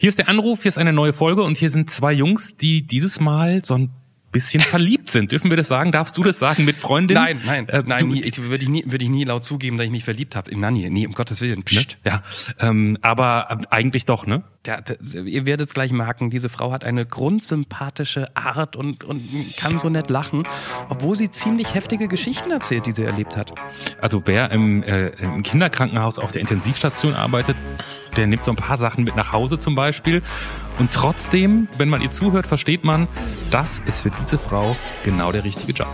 Hier ist der Anruf, hier ist eine neue Folge und hier sind zwei Jungs, die dieses Mal so ein bisschen verliebt sind. Dürfen wir das sagen? Darfst du das sagen mit Freundinnen? Nein, nein, äh, nein, nie, ich, würde ich nie, würde ich nie laut zugeben, dass ich mich verliebt habe in Nanni. Nee, um Gottes Willen. Psst. Ne? Ja, ähm, aber eigentlich doch, ne? Ja, ihr werdet es gleich merken, diese Frau hat eine grundsympathische Art und, und kann so nett lachen, obwohl sie ziemlich heftige Geschichten erzählt, die sie erlebt hat. Also wer im, äh, im Kinderkrankenhaus auf der Intensivstation arbeitet, der nimmt so ein paar Sachen mit nach Hause zum Beispiel. Und trotzdem, wenn man ihr zuhört, versteht man, das ist für diese Frau genau der richtige Job.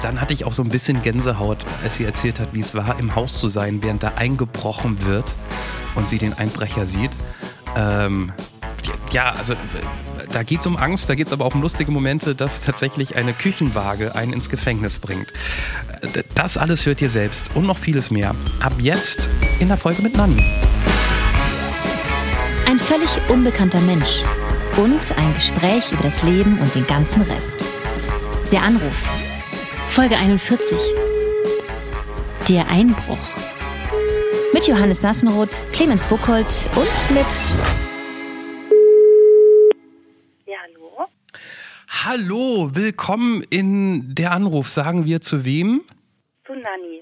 Dann hatte ich auch so ein bisschen Gänsehaut, als sie erzählt hat, wie es war, im Haus zu sein, während da eingebrochen wird und sie den Einbrecher sieht. Ähm, ja, also da geht es um Angst, da geht es aber auch um lustige Momente, dass tatsächlich eine Küchenwaage einen ins Gefängnis bringt. Das alles hört ihr selbst und noch vieles mehr. Ab jetzt in der Folge mit Nanni. Ein völlig unbekannter Mensch und ein Gespräch über das Leben und den ganzen Rest. Der Anruf. Folge 41. Der Einbruch. Mit Johannes Sassenroth, Clemens Buchholz und mit. Ja, hallo? Hallo, willkommen in Der Anruf. Sagen wir zu wem? Zu Nanni.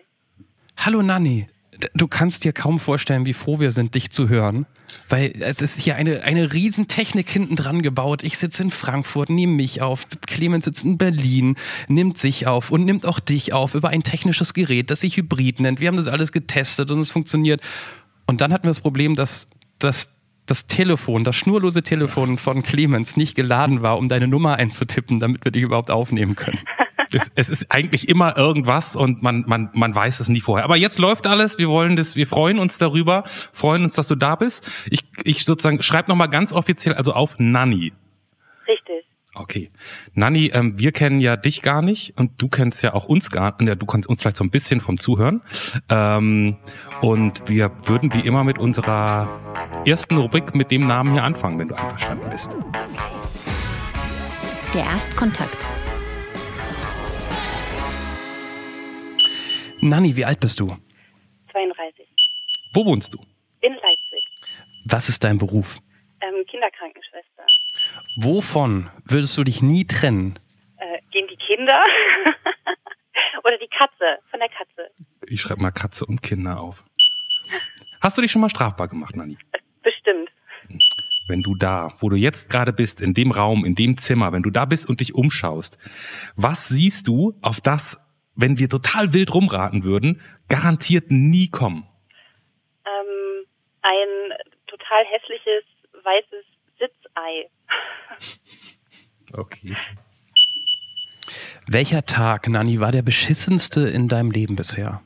Hallo Nanni. Du kannst dir kaum vorstellen, wie froh wir sind, dich zu hören. Weil es ist hier eine, eine Riesentechnik hinten dran gebaut. Ich sitze in Frankfurt, nehme mich auf. Clemens sitzt in Berlin, nimmt sich auf und nimmt auch dich auf über ein technisches Gerät, das sich Hybrid nennt. Wir haben das alles getestet und es funktioniert. Und dann hatten wir das Problem, dass, dass das Telefon, das schnurlose Telefon von Clemens nicht geladen war, um deine Nummer einzutippen, damit wir dich überhaupt aufnehmen können. Es, es ist eigentlich immer irgendwas und man, man, man weiß es nie vorher. Aber jetzt läuft alles. Wir wollen das, wir freuen uns darüber, freuen uns, dass du da bist. Ich, ich sozusagen schreib noch mal ganz offiziell, also auf Nanny. Richtig. Okay. Nanni, ähm, wir kennen ja dich gar nicht und du kennst ja auch uns gar nicht. Ja, du kannst uns vielleicht so ein bisschen vom Zuhören. Ähm, und wir würden wie immer mit unserer ersten Rubrik mit dem Namen hier anfangen, wenn du einverstanden bist. Der Erstkontakt. Nanni, wie alt bist du? 32. Wo wohnst du? In Leipzig. Was ist dein Beruf? Ähm, Kinderkrankenschwester. Wovon würdest du dich nie trennen? Äh, gehen die Kinder? Oder die Katze? Von der Katze. Ich schreibe mal Katze und Kinder auf. Hast du dich schon mal strafbar gemacht, Nanni? Bestimmt. Wenn du da, wo du jetzt gerade bist, in dem Raum, in dem Zimmer, wenn du da bist und dich umschaust, was siehst du, auf das wenn wir total wild rumraten würden, garantiert nie kommen? Ähm, ein total hässliches weißes Sitzei. okay. Welcher Tag, Nani, war der beschissenste in deinem Leben bisher?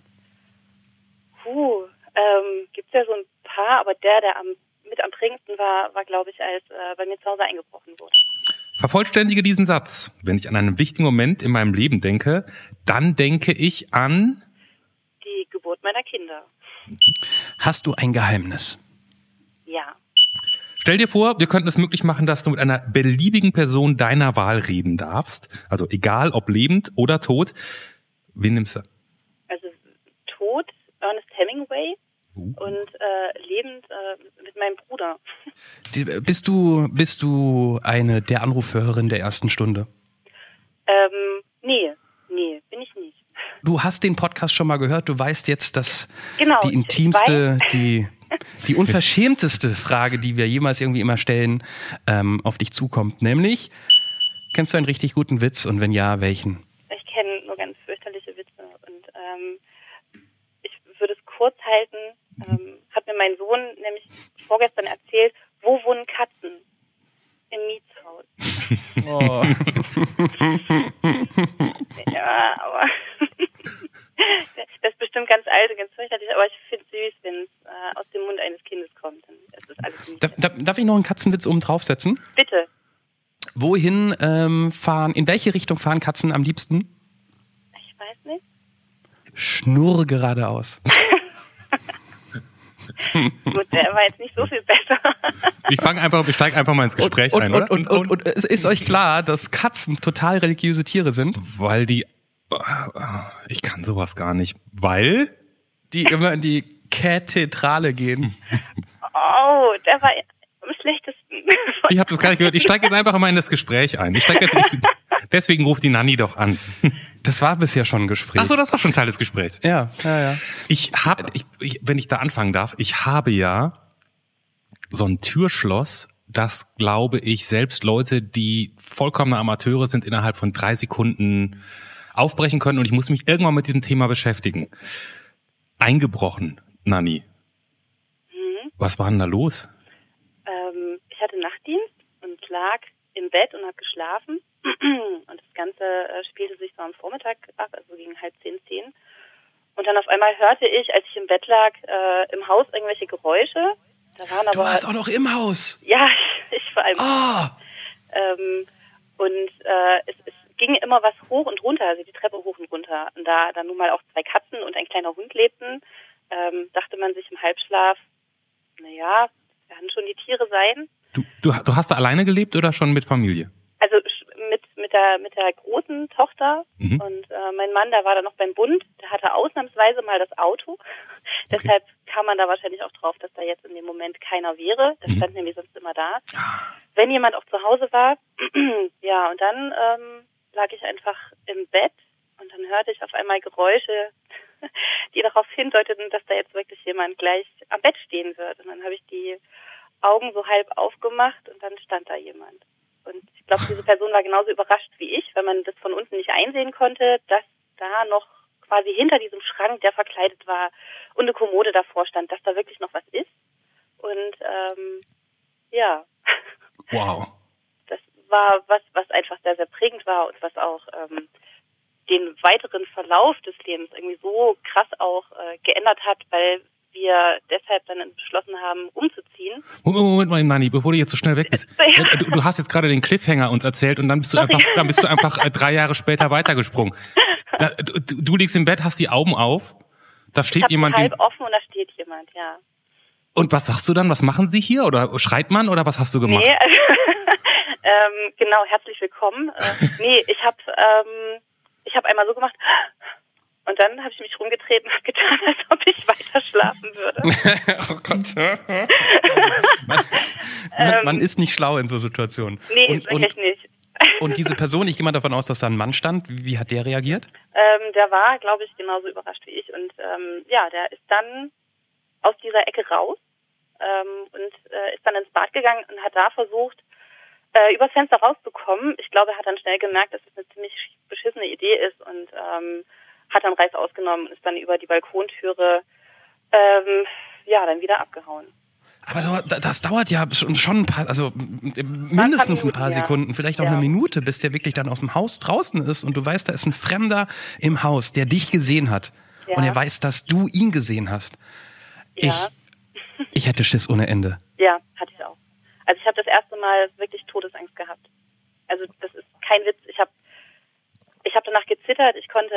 Puh, ähm, gibt's ja so ein paar, aber der, der am, mit am prägendsten war, war, glaube ich, als äh, bei mir zu Hause eingebrochen wurde. Vervollständige diesen Satz. Wenn ich an einen wichtigen Moment in meinem Leben denke, dann denke ich an die Geburt meiner Kinder. Hast du ein Geheimnis? Ja. Stell dir vor, wir könnten es möglich machen, dass du mit einer beliebigen Person deiner Wahl reden darfst. Also egal ob lebend oder tot. Wen nimmst du? Also tot, Ernest Hemingway. Uh. Und äh, lebend äh, mit meinem Bruder. Bist du, bist du eine der Anrufhörerin der ersten Stunde? Ähm, nee, nee, bin ich nicht. Du hast den Podcast schon mal gehört, du weißt jetzt, dass genau, die intimste, die, die unverschämteste Frage, die wir jemals irgendwie immer stellen, ähm, auf dich zukommt. Nämlich, kennst du einen richtig guten Witz und wenn ja, welchen? Ich kenne nur ganz fürchterliche Witze und ähm, ich würde es kurz halten ähm, hat mir mein Sohn nämlich vorgestern erzählt, wo wohnen Katzen? Im Mietshaus. Oh. ja, aber das ist bestimmt ganz alt und ganz fürchterlich, aber ich finde es süß, wenn es äh, aus dem Mund eines Kindes kommt. Dann ist das alles darf, darf, darf ich noch einen Katzenwitz oben draufsetzen? Bitte. Wohin ähm, fahren, in welche Richtung fahren Katzen am liebsten? Ich weiß nicht. Schnurr geradeaus. Gut, der war jetzt nicht so viel besser. Ich fange einfach, ich steige einfach mal ins Gespräch und, ein, und, und, und, und, es ist euch klar, dass Katzen total religiöse Tiere sind? Weil die, ich kann sowas gar nicht, weil die immer in die Kathedrale gehen. Oh, der war am schlechtesten Ich habe das gar nicht gehört. Ich steige jetzt einfach mal in das Gespräch ein. Ich steig jetzt, ich, deswegen ruft die Nanny doch an. Das war bisher schon ein Gespräch. Ach so, das war schon Teil des Gesprächs. Ja, ja, ja. Ich habe, ich, ich, wenn ich da anfangen darf, ich habe ja so ein Türschloss, das glaube ich selbst Leute, die vollkommene Amateure sind, innerhalb von drei Sekunden aufbrechen können. Und ich muss mich irgendwann mit diesem Thema beschäftigen. Eingebrochen, Nanny. Was war denn da los? Ähm, ich hatte Nachtdienst und lag im Bett und habe geschlafen. Und das Ganze äh, spielte sich so am Vormittag ab, also gegen halb zehn, zehn. Und dann auf einmal hörte ich, als ich im Bett lag, äh, im Haus irgendwelche Geräusche. Da waren Du warst auch noch im Haus. ja, ich war im Ah, ähm, und äh, es, es ging immer was hoch und runter, also die Treppe hoch und runter. Und da dann nun mal auch zwei Katzen und ein kleiner Hund lebten, ähm, dachte man sich im Halbschlaf, naja, werden schon die Tiere sein. Du, du, du hast da alleine gelebt oder schon mit Familie? Mit, der, mit der großen Tochter Mhm. und äh, mein Mann, der war da noch beim Bund, der hatte ausnahmsweise mal das Auto. Deshalb kam man da wahrscheinlich auch drauf, dass da jetzt in dem Moment keiner wäre. Das Mhm. stand nämlich sonst immer da. Wenn jemand auch zu Hause war, ja, und dann ähm, lag ich einfach im Bett und dann hörte ich auf einmal Geräusche, die darauf hindeuteten, dass da jetzt wirklich jemand gleich am Bett stehen wird. Und dann habe ich die Augen so halb aufgemacht und dann stand da jemand. Und ich glaube, diese Person war genauso überrascht wie ich, weil man das von unten nicht einsehen konnte, dass da noch quasi hinter diesem Schrank, der verkleidet war, und eine Kommode davor stand, dass da wirklich noch was ist. Und ähm, ja, Wow. das war was, was einfach sehr, sehr prägend war und was auch ähm, den weiteren Verlauf des Lebens irgendwie so krass auch äh, geändert hat, weil wir deshalb dann beschlossen haben, umzuziehen. Moment, Moment mal, Nani, bevor du jetzt so schnell weg bist. Ja. Du, du hast jetzt gerade den Cliffhanger uns erzählt und dann bist du Sorry. einfach, dann bist du einfach äh, drei Jahre später weitergesprungen. Da, du, du liegst im Bett, hast die Augen auf, da Ich steht habe jemand, halb offen und da steht jemand, ja. und was sagst du dann? Was machen sie hier? Oder schreit man oder was hast du gemacht? Nee, ähm, genau, herzlich willkommen. Äh, nee, ich habe ähm, ich habe einmal so gemacht und dann habe ich mich rumgedreht und habe getan, als ob ich weiter schlafen würde. oh Gott. man, man, man ist nicht schlau in so Situationen. Ähm, Nee, und, wirklich und, nicht. und diese Person, ich gehe mal davon aus, dass da ein Mann stand. Wie hat der reagiert? Ähm, der war, glaube ich, genauso überrascht wie ich. Und ähm, ja, der ist dann aus dieser Ecke raus ähm, und äh, ist dann ins Bad gegangen und hat da versucht, äh, übers Fenster rauszukommen. Ich glaube, er hat dann schnell gemerkt, dass es eine ziemlich beschissene Idee ist und ähm, hat dann Reiß ausgenommen und ist dann über die Balkontüre ähm, ja dann wieder abgehauen. Aber das dauert ja schon, ein paar, also m- mindestens ein paar. Sekunden, vielleicht auch Ja. eine Minute, bis der wirklich dann aus dem Haus draußen ist und du weißt, da ist ein Fremder im Haus, der dich gesehen hat. Ja. Und er weiß, dass du ihn gesehen hast. Ja. Ich, ich hätte Schiss ohne Ende. Ja, hatte ich auch. Also ich habe das erste Mal wirklich Todesangst gehabt. Also das ist kein Witz. Ich habe ich habe danach gezittert. Ich konnte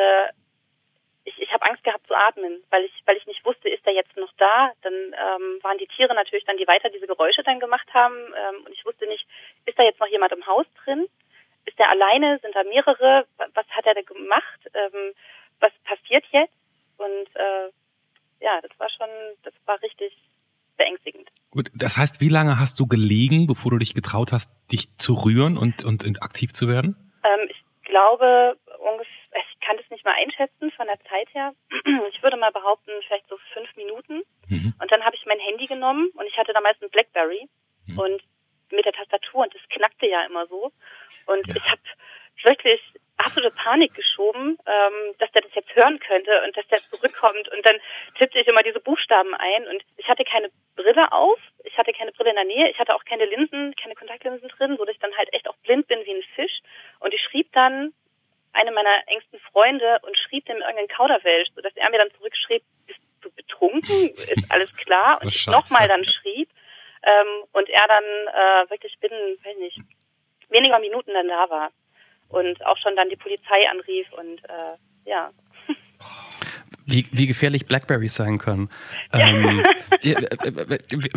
ich, habe Angst gehabt zu atmen, weil ich weil ich nicht wusste, ist er jetzt noch da? Dann ähm, waren die Tiere natürlich dann, die weiter diese Geräusche dann gemacht haben ähm, und ich wusste nicht, ist da jetzt noch jemand im Haus drin? Ist er alleine? Sind da mehrere? Wa- Was hat er da gemacht? Ähm, was passiert jetzt? Und äh, ja, das war schon, das war richtig beängstigend. Gut, das heißt, wie lange hast du gelegen, bevor du dich getraut hast, dich zu rühren und, und, und aktiv zu werden? Ähm, ich glaube ungefähr, kann das nicht mal einschätzen von der Zeit her. Ich würde mal behaupten, vielleicht so fünf Minuten. Mhm. Und dann habe ich mein Handy genommen und ich hatte damals ein Blackberry Mhm. und mit der Tastatur und das knackte ja immer so. Und Ja. ich habe wirklich absolute Panik geschoben, ähm, dass der das jetzt hören könnte und dass der zurückkommt. Und dann tippte ich immer diese Buchstaben ein und ich hatte keine Brille auf, ich hatte keine Brille in der Nähe, ich hatte auch keine Linsen, keine Kontaktlinsen drin, so dass ich dann halt echt auch blind bin wie ein Fisch. Und ich schrieb dann eine meiner engsten Freunde und schrieb dem irgendeinen Kauderwelsch, sodass er mir dann zurückschrieb, bist du betrunken? Ist alles klar? Und Oh, ich nochmal dann schrieb ähm, und er dann äh, wirklich binnen, weiß nicht, weniger Minuten dann da war und auch schon dann die Polizei anrief und äh, ja. Wie, wie gefährlich Blackberries sein können. Ähm, äh,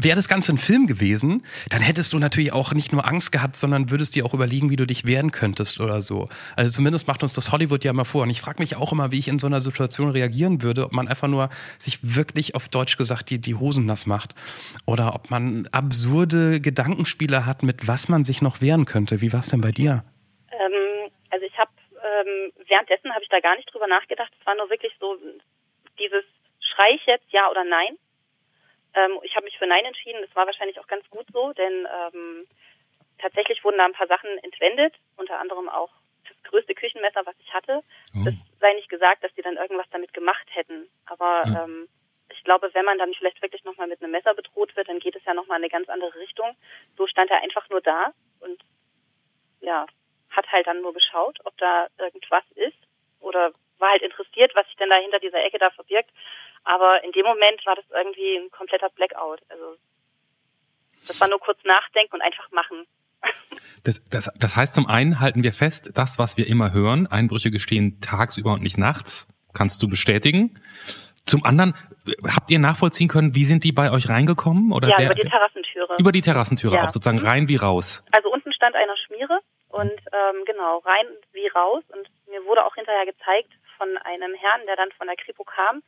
Wäre das Ganze ein Film gewesen, dann hättest du natürlich auch nicht nur Angst gehabt, sondern würdest dir auch überlegen, wie du dich wehren könntest oder so. Also zumindest macht uns das Hollywood ja mal vor. Und ich frage mich auch immer, wie ich in so einer Situation reagieren würde, ob man einfach nur sich wirklich auf Deutsch gesagt die, die Hosen nass macht. Oder ob man absurde Gedankenspiele hat, mit was man sich noch wehren könnte. Wie war es denn bei dir? Ähm, also ich habe ähm, währenddessen habe ich da gar nicht drüber nachgedacht. Es war nur wirklich so dieses Schrei ich jetzt ja oder nein. Ähm, ich habe mich für Nein entschieden. Das war wahrscheinlich auch ganz gut so, denn ähm, tatsächlich wurden da ein paar Sachen entwendet, unter anderem auch das größte Küchenmesser, was ich hatte. Oh. Das sei nicht gesagt, dass die dann irgendwas damit gemacht hätten. Aber ja. ähm, ich glaube, wenn man dann vielleicht wirklich nochmal mit einem Messer bedroht wird, dann geht es ja nochmal in eine ganz andere Richtung. So stand er einfach nur da und ja, hat halt dann nur geschaut, ob da irgendwas ist oder war halt interessiert, was sich denn da hinter dieser Ecke da verbirgt. Aber in dem Moment war das irgendwie ein kompletter Blackout. Also das war nur kurz nachdenken und einfach machen. Das, das, das heißt, zum einen halten wir fest, das, was wir immer hören, Einbrüche gestehen tagsüber und nicht nachts, kannst du bestätigen. Zum anderen, habt ihr nachvollziehen können, wie sind die bei euch reingekommen? Oder ja, der, über die Terrassentüre. Über die Terrassentüre ja. auch sozusagen rein wie raus. Also unten stand einer Schmiere und ähm, genau, rein wie raus. Und mir wurde auch hinterher gezeigt von einem Herrn, der dann von der Kripo kam,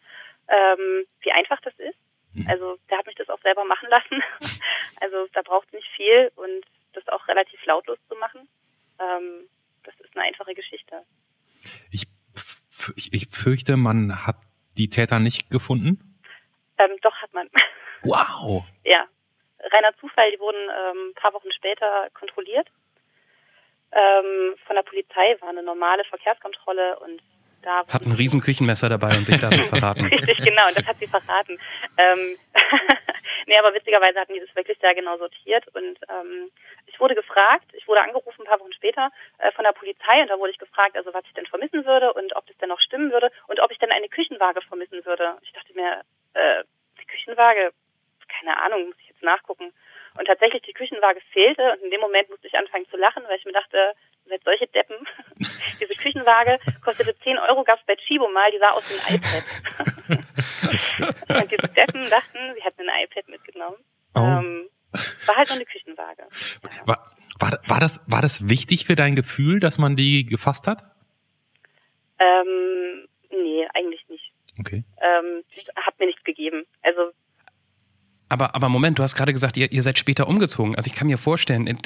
ähm, wie einfach das ist. Mhm. Also der hat mich das auch selber machen lassen. also da braucht es nicht viel und das auch relativ lautlos zu machen. Ähm, das ist eine einfache Geschichte. Ich, ich, ich fürchte, man hat die Täter nicht gefunden? Ähm, doch, hat man. Wow. ja. Reiner Zufall, die wurden ähm, ein paar Wochen später kontrolliert. Ähm, von der Polizei war eine normale Verkehrskontrolle und da hat ein riesen Küchenmesser dabei und sich damit verraten. Richtig, genau, und das hat sie verraten. Ähm, nee, aber witzigerweise hatten die das wirklich sehr genau sortiert und ähm, ich wurde gefragt, ich wurde angerufen ein paar Wochen später äh, von der Polizei und da wurde ich gefragt, also was ich denn vermissen würde und ob das denn noch stimmen würde und ob ich denn eine Küchenwaage vermissen würde. Ich dachte mir, äh, die Küchenwaage, keine Ahnung, muss ich jetzt nachgucken. Und tatsächlich die Küchenwaage fehlte und in dem Moment musste ich anfangen zu lachen, weil ich mir dachte, seid solche Deppen. Diese Küchenwaage kostete 10 Euro, gab es bei Chibo mal, die sah aus wie ein iPad. und diese Deppen dachten, sie hätten ein iPad mitgenommen. Oh. Ähm, war halt nur eine Küchenwaage. Ja. War, war, war, das, war das wichtig für dein Gefühl, dass man die gefasst hat? Ähm, nee, eigentlich nicht. Okay. Ähm, hat mir nichts gegeben. Also aber, aber Moment, du hast gerade gesagt, ihr, ihr seid später umgezogen. Also ich kann mir vorstellen,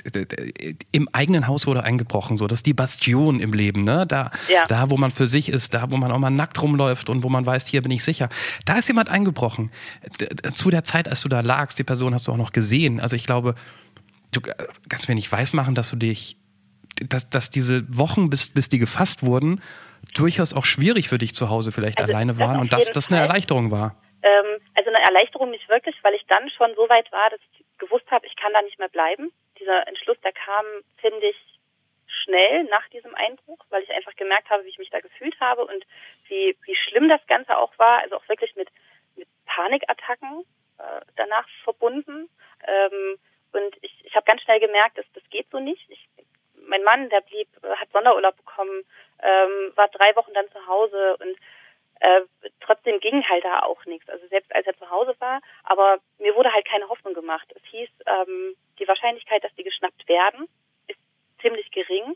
im eigenen Haus wurde eingebrochen, so. Das ist die Bastion im Leben, ne? Da, ja. da, wo man für sich ist, da, wo man auch mal nackt rumläuft und wo man weiß, hier bin ich sicher. Da ist jemand eingebrochen. Zu der Zeit, als du da lagst, die Person hast du auch noch gesehen. Also ich glaube, du kannst mir nicht weismachen, dass du dich, dass, dass diese Wochen, bis, bis die gefasst wurden, durchaus auch schwierig für dich zu Hause vielleicht also alleine waren und dass das eine Erleichterung war. Ähm, also eine Erleichterung nicht wirklich, weil ich dann schon so weit war, dass ich gewusst habe, ich kann da nicht mehr bleiben. Dieser Entschluss, der kam, finde ich, schnell nach diesem Einbruch, weil ich einfach gemerkt habe, wie ich mich da gefühlt habe und wie, wie schlimm das Ganze auch war, also auch wirklich mit, mit Panikattacken äh, danach verbunden. Ähm, und ich, ich habe ganz schnell gemerkt, dass das geht so nicht. Ich, mein Mann, der blieb, hat Sonderurlaub bekommen, ähm, war drei Wochen dann zu Hause und äh, trotzdem ging halt da auch nichts. Also selbst als er zu Hause war, aber mir wurde halt keine Hoffnung gemacht. Es hieß, ähm, die Wahrscheinlichkeit, dass die geschnappt werden, ist ziemlich gering.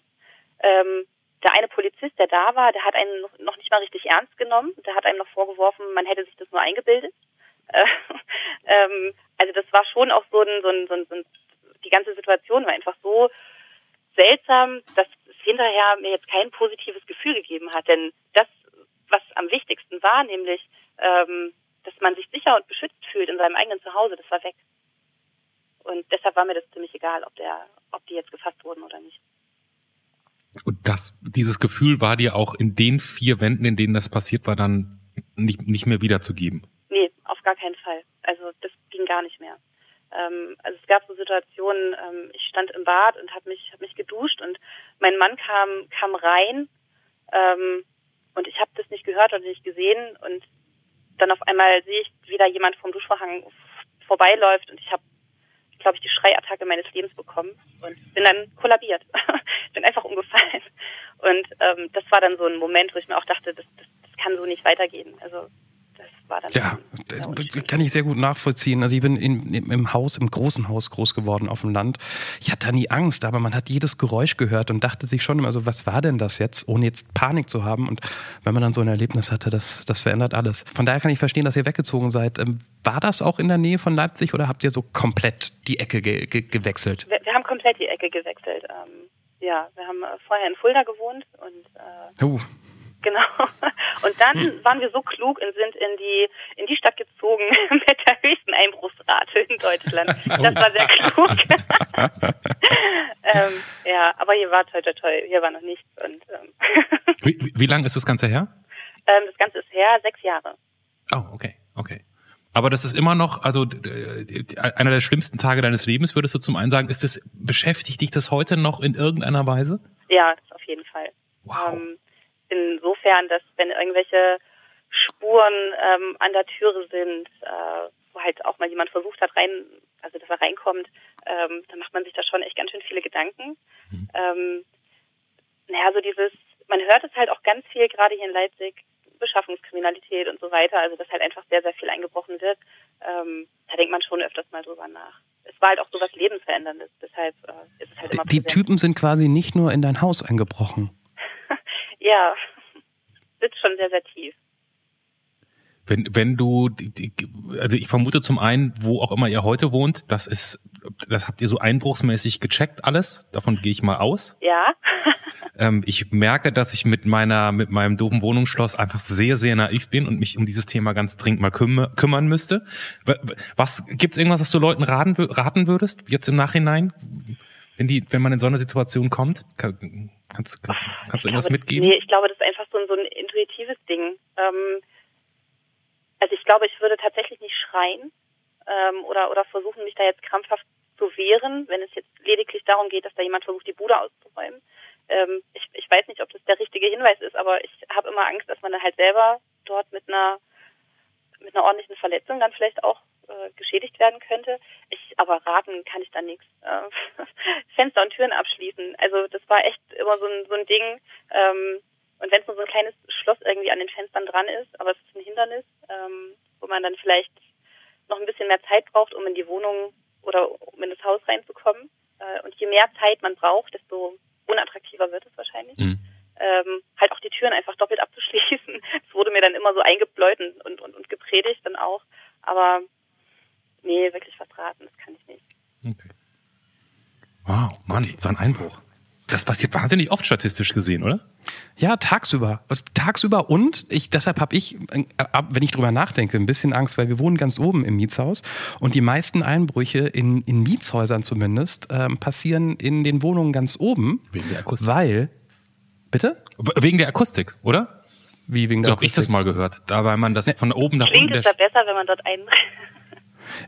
Ähm, der eine Polizist, der da war, der hat einen noch nicht mal richtig ernst genommen. Der hat einem noch vorgeworfen, man hätte sich das nur eingebildet. Äh, ähm, also das war schon auch so ein, so ein, so ein, so ein, die ganze Situation war einfach so seltsam, dass es hinterher mir jetzt kein positives Gefühl gegeben hat. Denn das was am wichtigsten war, nämlich, ähm, dass man sich sicher und beschützt fühlt in seinem eigenen Zuhause, das war weg. Und deshalb war mir das ziemlich egal, ob der, ob die jetzt gefasst wurden oder nicht. Und das, dieses Gefühl war dir auch in den vier Wänden, in denen das passiert war, dann nicht, nicht mehr wiederzugeben? Nee, auf gar keinen Fall. Also das ging gar nicht mehr. Ähm, also es gab so Situationen, ähm, ich stand im Bad und habe mich, hab mich geduscht und mein Mann kam, kam rein ähm, und ich habe das nicht gehört oder nicht gesehen und dann auf einmal sehe ich, wie da jemand vom Duschvorhang vorbeiläuft und ich habe, glaube ich, die Schreiattacke meines Lebens bekommen und bin dann kollabiert. bin einfach umgefallen. Und ähm, das war dann so ein Moment, wo ich mir auch dachte, das, das, das kann so nicht weitergehen. Also. Ja, das kann ich sehr gut nachvollziehen. Also ich bin in, im Haus, im großen Haus groß geworden auf dem Land. Ich hatte da nie Angst, aber man hat jedes Geräusch gehört und dachte sich schon immer so, was war denn das jetzt, ohne jetzt Panik zu haben. Und wenn man dann so ein Erlebnis hatte, das, das verändert alles. Von daher kann ich verstehen, dass ihr weggezogen seid. Ähm, war das auch in der Nähe von Leipzig oder habt ihr so komplett die Ecke ge ge gewechselt? Wir, wir, haben komplett die Ecke gewechselt. Ähm, ja, wir haben äh, vorher in Fulda gewohnt und äh, uh. Genau. Und dann hm. waren wir so klug und sind in die in die Stadt gezogen mit der höchsten Einbruchsrate in Deutschland. Das war sehr klug. ähm, ja, aber hier war toll, toll, toll. Hier war noch nichts. Und, ähm wie, wie, wie lange ist das Ganze her? Ähm, das Ganze ist her sechs Jahre. Oh, okay, okay. Aber das ist immer noch, also einer der schlimmsten Tage deines Lebens, würdest du zum einen sagen, ist das, beschäftigt dich das heute noch in irgendeiner Weise? Ja, auf jeden Fall. Wow. Ähm, insofern, dass wenn irgendwelche Spuren ähm, an der Türe sind, äh, wo halt auch mal jemand versucht hat rein, also dass er reinkommt, ähm, dann macht man sich da schon echt ganz schön viele Gedanken. Mhm. Ähm, naja, so dieses, man hört es halt auch ganz viel, gerade hier in Leipzig, Beschaffungskriminalität und so weiter, also dass halt einfach sehr, sehr viel eingebrochen wird. Ähm, da denkt man schon öfters mal drüber nach. Es war halt auch so was Lebensveränderndes, deshalb äh, ist es halt immer Die präsent. Typen sind quasi nicht nur in dein Haus eingebrochen. Ja, sitzt schon sehr, sehr tief. Wenn, wenn du, also ich vermute zum einen, wo auch immer ihr heute wohnt, das ist, das habt ihr so einbruchsmäßig gecheckt alles. Davon gehe ich mal aus. Ja. ähm, ich merke, dass ich mit meiner, mit meinem doofen Wohnungsschloss einfach sehr, sehr naiv bin und mich um dieses Thema ganz dringend mal küm kümmern müsste. Was, gibt's irgendwas, was du Leuten raten, raten würdest, jetzt im Nachhinein? Wenn die, wenn man in so eine Situation kommt? Kann, kannst, kann, kannst du irgendwas glaube, mitgeben? Nee, ich glaube, das ist einfach so ein, so ein intuitives Ding. Ähm, also ich glaube, ich würde tatsächlich nicht schreien ähm, oder, oder versuchen, mich da jetzt krampfhaft zu wehren, wenn es jetzt lediglich darum geht, dass da jemand versucht, die Bude auszuräumen. Ähm, ich, ich weiß nicht, ob das der richtige Hinweis ist, aber ich habe immer Angst, dass man dann halt selber dort mit einer mit einer ordentlichen Verletzung dann vielleicht auch äh, geschädigt werden könnte. Ich aber raten kann ich da nichts. Äh, Fenster und Türen abschließen. Also das war echt immer so ein, so ein Ding. Ähm, und wenn es nur so ein kleines Schloss irgendwie an den Fenstern dran ist, aber es ist ein Hindernis, ähm, wo man dann vielleicht noch ein bisschen mehr Zeit braucht, um in die Wohnung oder um in das Haus reinzukommen. Äh, und je mehr Zeit man braucht, desto unattraktiver wird es wahrscheinlich. Mhm. Ähm, halt auch die Türen einfach doppelt abzuschließen. Das wurde mir dann immer so eingebläut und, und, und gepredigt dann auch. Aber nee, wirklich was raten, das kann ich nicht. Okay. Wow, Mann, so ein Einbruch. Das passiert wahnsinnig oft statistisch gesehen, oder? Ja, tagsüber. Also tagsüber und ich, deshalb habe ich, äh, wenn ich drüber nachdenke, ein bisschen Angst, weil wir wohnen ganz oben im Mietshaus und die meisten Einbrüche in, in Mietshäusern zumindest ähm, passieren in den Wohnungen ganz oben. Wegen der Akustik. Weil, bitte? Wegen der Akustik, oder? Wie wegen der so habe ich das mal gehört. Da weil man das ne. von oben nach Klingt unten. Klingt es da besser, wenn man dort einbricht?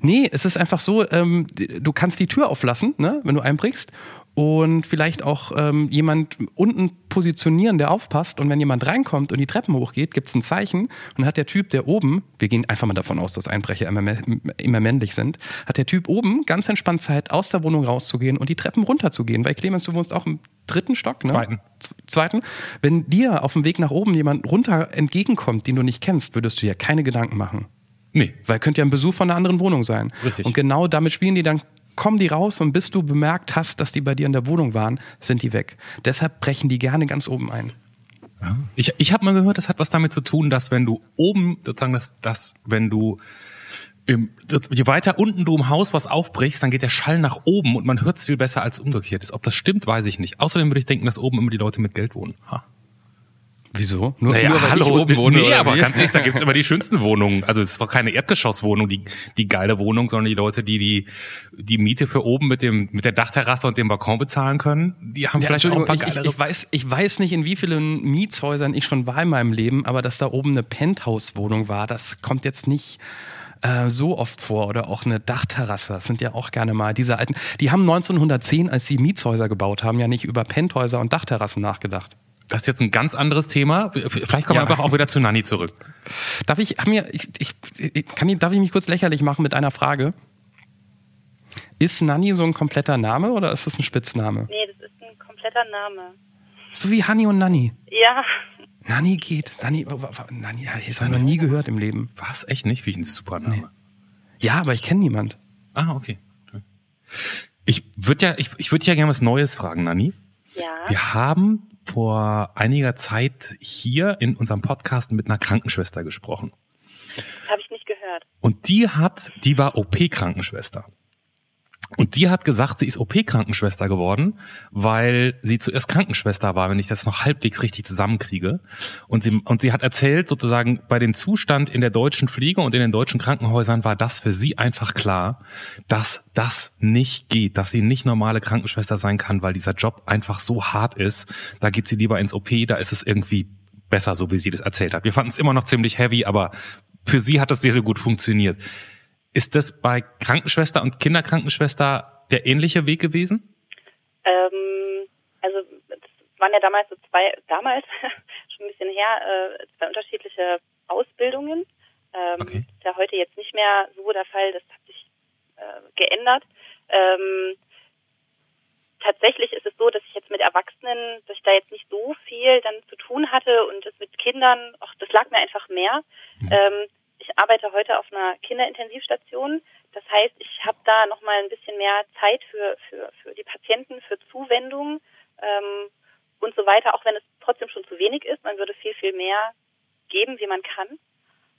Nee, es ist einfach so, ähm, du kannst die Tür auflassen, ne, wenn du einbrichst und vielleicht auch ähm, jemand unten positionieren, der aufpasst. Und wenn jemand reinkommt und die Treppen hochgeht, gibt es ein Zeichen. Und dann hat der Typ, der oben, wir gehen einfach mal davon aus, dass Einbrecher immer, immer männlich sind, hat der Typ oben ganz entspannt Zeit, aus der Wohnung rauszugehen und die Treppen runterzugehen. Weil Clemens, du wohnst auch im dritten Stock, ne? Zweiten. Zweiten. Wenn dir auf dem Weg nach oben jemand runter entgegenkommt, den du nicht kennst, würdest du dir keine Gedanken machen. Nee. Weil könnte ja ein Besuch von einer anderen Wohnung sein. Richtig. Und genau damit spielen die dann kommen die raus und bis du bemerkt hast, dass die bei dir in der Wohnung waren, sind die weg. Deshalb brechen die gerne ganz oben ein. Ich, ich habe mal gehört, das hat was damit zu tun, dass wenn du oben, sozusagen, dass, dass wenn du im, je weiter unten du im Haus was aufbrichst, dann geht der Schall nach oben und man hört es viel besser als umgekehrt ist. Ob das stimmt, weiß ich nicht. Außerdem würde ich denken, dass oben immer die Leute mit Geld wohnen. Ha. Wieso? Nur, naja, nur weil hallo, ich oben wohne? Nee, aber ganz ehrlich, da gibt's immer die schönsten Wohnungen. Also es ist doch keine Erdgeschosswohnung, die, die geile Wohnung, sondern die Leute, die die, die Miete für oben mit dem, mit der Dachterrasse und dem Balkon bezahlen können, die haben ja, vielleicht auch ein paar geilere... Ich, ich, weiß, ich weiß nicht, in wie vielen Mietshäusern ich schon war in meinem Leben, aber dass da oben eine Penthouse-Wohnung war, das kommt jetzt nicht äh, so oft vor oder auch eine Dachterrasse. Das sind ja auch gerne mal diese alten. Die haben 1910, als sie Mietshäuser gebaut haben, ja nicht über Penthäuser und Dachterrassen nachgedacht. Das ist jetzt ein ganz anderes Thema. Vielleicht kommen ja. wir einfach auch wieder zu Nanny zurück. Darf ich, mir, ich, ich, kann ich, darf ich mich kurz lächerlich machen mit einer Frage? Ist Nanny so ein kompletter Name oder ist das ein Spitzname? Nee, das ist ein kompletter Name. So wie Hanni und Nanny. Ja. Nanni geht. Nanni, Nanni, ich habe noch nie gehört im Leben. Was? Echt nicht? Wie ein super Name. Nee. Ja, aber ich kenne niemand. Ah, okay. Ich würde ja, ich, ich würde ja gerne was Neues fragen, Nanni. Ja. Wir haben vor einiger Zeit hier in unserem Podcast mit einer Krankenschwester gesprochen. Habe ich nicht gehört. Und die hat, die war OP-Krankenschwester. Und die hat gesagt, sie ist OP-Krankenschwester geworden, weil sie zuerst Krankenschwester war, wenn ich das noch halbwegs richtig zusammenkriege. Und sie, und sie hat erzählt, sozusagen, bei dem Zustand in der deutschen Pflege und in den deutschen Krankenhäusern war das für sie einfach klar, dass das nicht geht, dass sie nicht normale Krankenschwester sein kann, weil dieser Job einfach so hart ist. Da geht sie lieber ins OP, da ist es irgendwie besser, so wie sie das erzählt hat. Wir fanden es immer noch ziemlich heavy, aber für sie hat es sehr, sehr gut funktioniert. Ist das bei Krankenschwester und Kinderkrankenschwester der ähnliche Weg gewesen? Ähm, also es waren ja damals so zwei, damals schon ein bisschen her, äh, zwei unterschiedliche Ausbildungen. Ähm, okay. Ist ja heute jetzt nicht mehr so der Fall, das hat sich äh, geändert. Ähm, tatsächlich ist es so, dass ich jetzt mit Erwachsenen, dass ich da jetzt nicht so viel dann zu tun hatte und das mit Kindern, ach, das lag mir einfach mehr. Mhm. Ähm, arbeite heute auf einer Kinderintensivstation. Das heißt, ich habe da noch mal ein bisschen mehr Zeit für, für, für die Patienten, für Zuwendung ähm, und so weiter, auch wenn es trotzdem schon zu wenig ist. Man würde viel, viel mehr geben, wie man kann.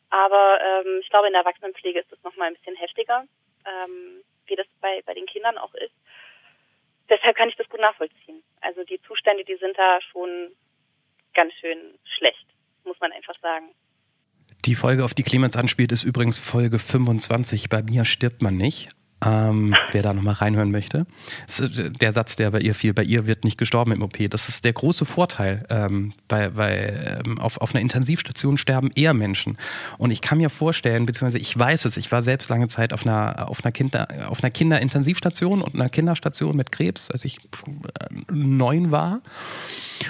Aber ähm, ich glaube, in der Erwachsenenpflege ist es noch mal ein bisschen heftiger, ähm, wie das bei, bei den Kindern auch ist. Deshalb kann ich das gut nachvollziehen. Also die Zustände, die sind da schon ganz schön schlecht, muss man einfach sagen. Die Folge, auf die Clemens anspielt, ist übrigens Folge 25. Bei mir stirbt man nicht. Ähm, wer da nochmal reinhören möchte. Äh, der Satz, der bei ihr fiel, bei ihr wird nicht gestorben im OP. Das ist der große Vorteil, ähm, weil, weil ähm, auf, auf einer Intensivstation sterben eher Menschen. Und ich kann mir vorstellen, beziehungsweise ich weiß es, ich war selbst lange Zeit auf einer, auf einer, Kinder, auf einer Kinderintensivstation und einer Kinderstation mit Krebs, als ich äh, neun war.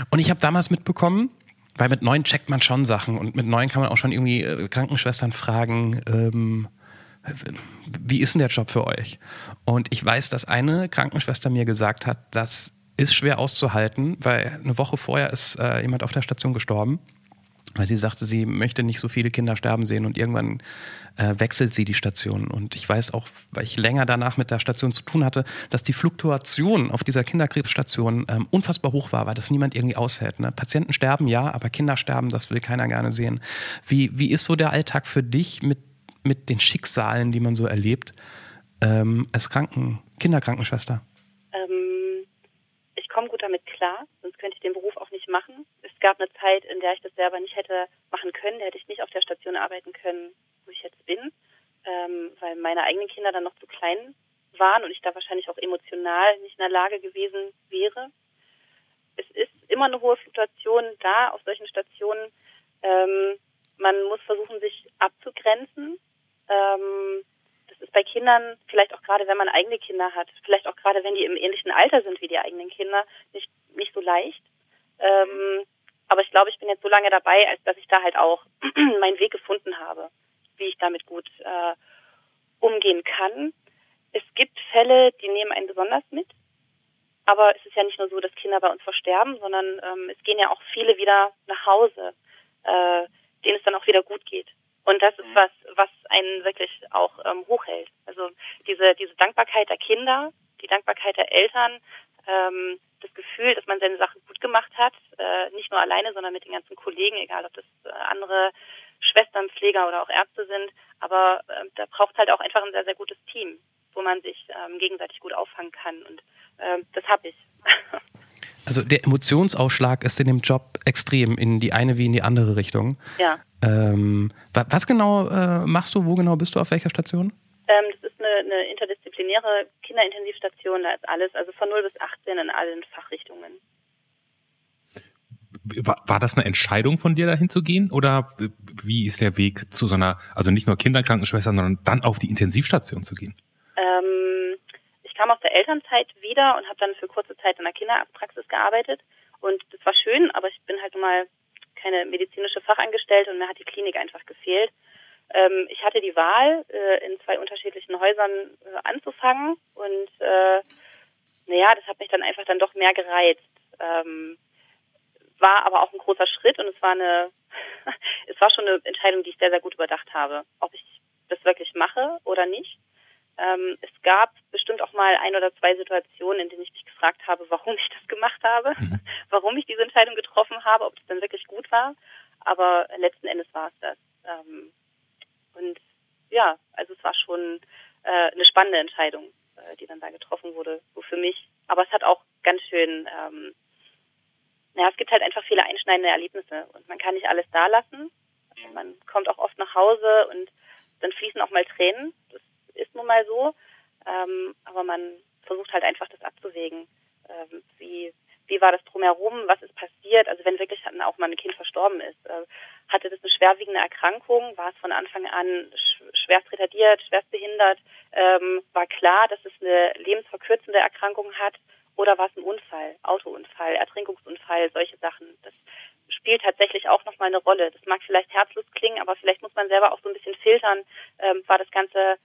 Und ich habe damals mitbekommen, weil mit neun checkt man schon Sachen und mit neun kann man auch schon irgendwie äh, Krankenschwestern fragen, ähm, wie ist denn der Job für euch? Und ich weiß, dass eine Krankenschwester mir gesagt hat, das ist schwer auszuhalten, weil eine Woche vorher ist äh, jemand auf der Station gestorben weil sie sagte, sie möchte nicht so viele Kinder sterben sehen und irgendwann äh, wechselt sie die Station. Und ich weiß auch, weil ich länger danach mit der Station zu tun hatte, dass die Fluktuation auf dieser Kinderkrebsstation ähm, unfassbar hoch war, weil das niemand irgendwie aushält. Ne? Patienten sterben ja, aber Kinder sterben, das will keiner gerne sehen. Wie, wie ist so der Alltag für dich mit, mit den Schicksalen, die man so erlebt, ähm, als Kranken, Kinderkrankenschwester? Ähm, ich komme gut damit klar, sonst könnte ich den Beruf auch nicht machen gab eine Zeit, in der ich das selber nicht hätte machen können. Da hätte ich nicht auf der Station arbeiten können, wo ich jetzt bin, ähm, weil meine eigenen Kinder dann noch zu klein waren und ich da wahrscheinlich auch emotional nicht in der Lage gewesen wäre. Es ist immer eine hohe Fluktuation da auf solchen Stationen. Ähm, man muss versuchen, sich abzugrenzen. Ähm, das ist bei Kindern, vielleicht auch gerade wenn man eigene Kinder hat, vielleicht auch gerade wenn die im ähnlichen Alter sind wie die eigenen Kinder, nicht, nicht so leicht. Ähm, aber ich glaube, ich bin jetzt so lange dabei, als dass ich da halt auch meinen Weg gefunden habe, wie ich damit gut äh, umgehen kann. Es gibt Fälle, die nehmen einen besonders mit. Aber es ist ja nicht nur so, dass Kinder bei uns versterben, sondern ähm, es gehen ja auch viele wieder nach Hause, äh, denen es dann auch wieder gut geht. Und das ist was, was einen wirklich auch ähm, hochhält. Also diese, diese Dankbarkeit der Kinder, die Dankbarkeit der Eltern, ähm, das Gefühl, dass man seine Sache gut gemacht hat, äh, nicht nur alleine, sondern mit den ganzen Kollegen, egal ob das äh, andere Schwestern, Pfleger oder auch Ärzte sind. Aber äh, da braucht halt auch einfach ein sehr, sehr gutes Team, wo man sich ähm, gegenseitig gut auffangen kann. Und äh, das habe ich. Also der Emotionsausschlag ist in dem Job extrem, in die eine wie in die andere Richtung. Ja. Ähm, was genau äh, machst du? Wo genau bist du? Auf welcher Station? Ähm, das ist eine, eine interdisziplinäre Kinderintensivstation, da ist alles, also von 0 bis 18 in allen Fachrichtungen. War, war das eine Entscheidung von dir, dahin zu gehen? Oder wie ist der Weg zu so einer, also nicht nur Kinderkrankenschwester, sondern dann auf die Intensivstation zu gehen? Ähm, ich kam aus der Elternzeit wieder und habe dann für kurze Zeit in der Kinderarztpraxis gearbeitet. Und das war schön, aber ich bin halt nun mal keine medizinische Fachangestellte und mir hat die Klinik einfach gefehlt. Ähm, ich hatte die Wahl, äh, in zwei unterschiedlichen Häusern äh, anzufangen und äh, naja, das hat mich dann einfach dann doch mehr gereizt. Ähm, war aber auch ein großer Schritt und es war eine, es war schon eine Entscheidung, die ich sehr, sehr gut überdacht habe, ob ich das wirklich mache oder nicht. Ähm, es gab bestimmt auch mal ein oder zwei Situationen, in denen ich mich gefragt habe, warum ich das gemacht habe, mhm. warum ich diese Entscheidung getroffen habe, ob das dann wirklich gut war. Aber letzten Endes war es das. Ähm, und ja, also es war schon äh, eine spannende Entscheidung, äh, die dann da getroffen wurde, so für mich. Aber es hat auch ganz schön, ähm, ja, es gibt halt einfach viele einschneidende Erlebnisse und man kann nicht alles da lassen. Also man kommt auch oft nach Hause und dann fließen auch mal Tränen. Das ist nun mal so. Ähm, aber man versucht halt einfach das abzuwägen. Ähm, wie, wie war das drumherum? Was ist passiert? Also wenn wirklich auch mal ein Kind verstorben ist, äh, hatte das eine schwerwiegende Erkrankung? War es von Anfang an schwerst retardiert, schwerst behindert? Ähm, war klar, dass es eine lebensverkürzende Erkrankung hat? Oder war es ein Unfall, Autounfall, Ertrinkungsunfall, solche Sachen? Das spielt tatsächlich auch nochmal eine Rolle. Das mag vielleicht herzlos klingen, aber vielleicht muss man selber auch so ein bisschen filtern. Ähm, war das Ganze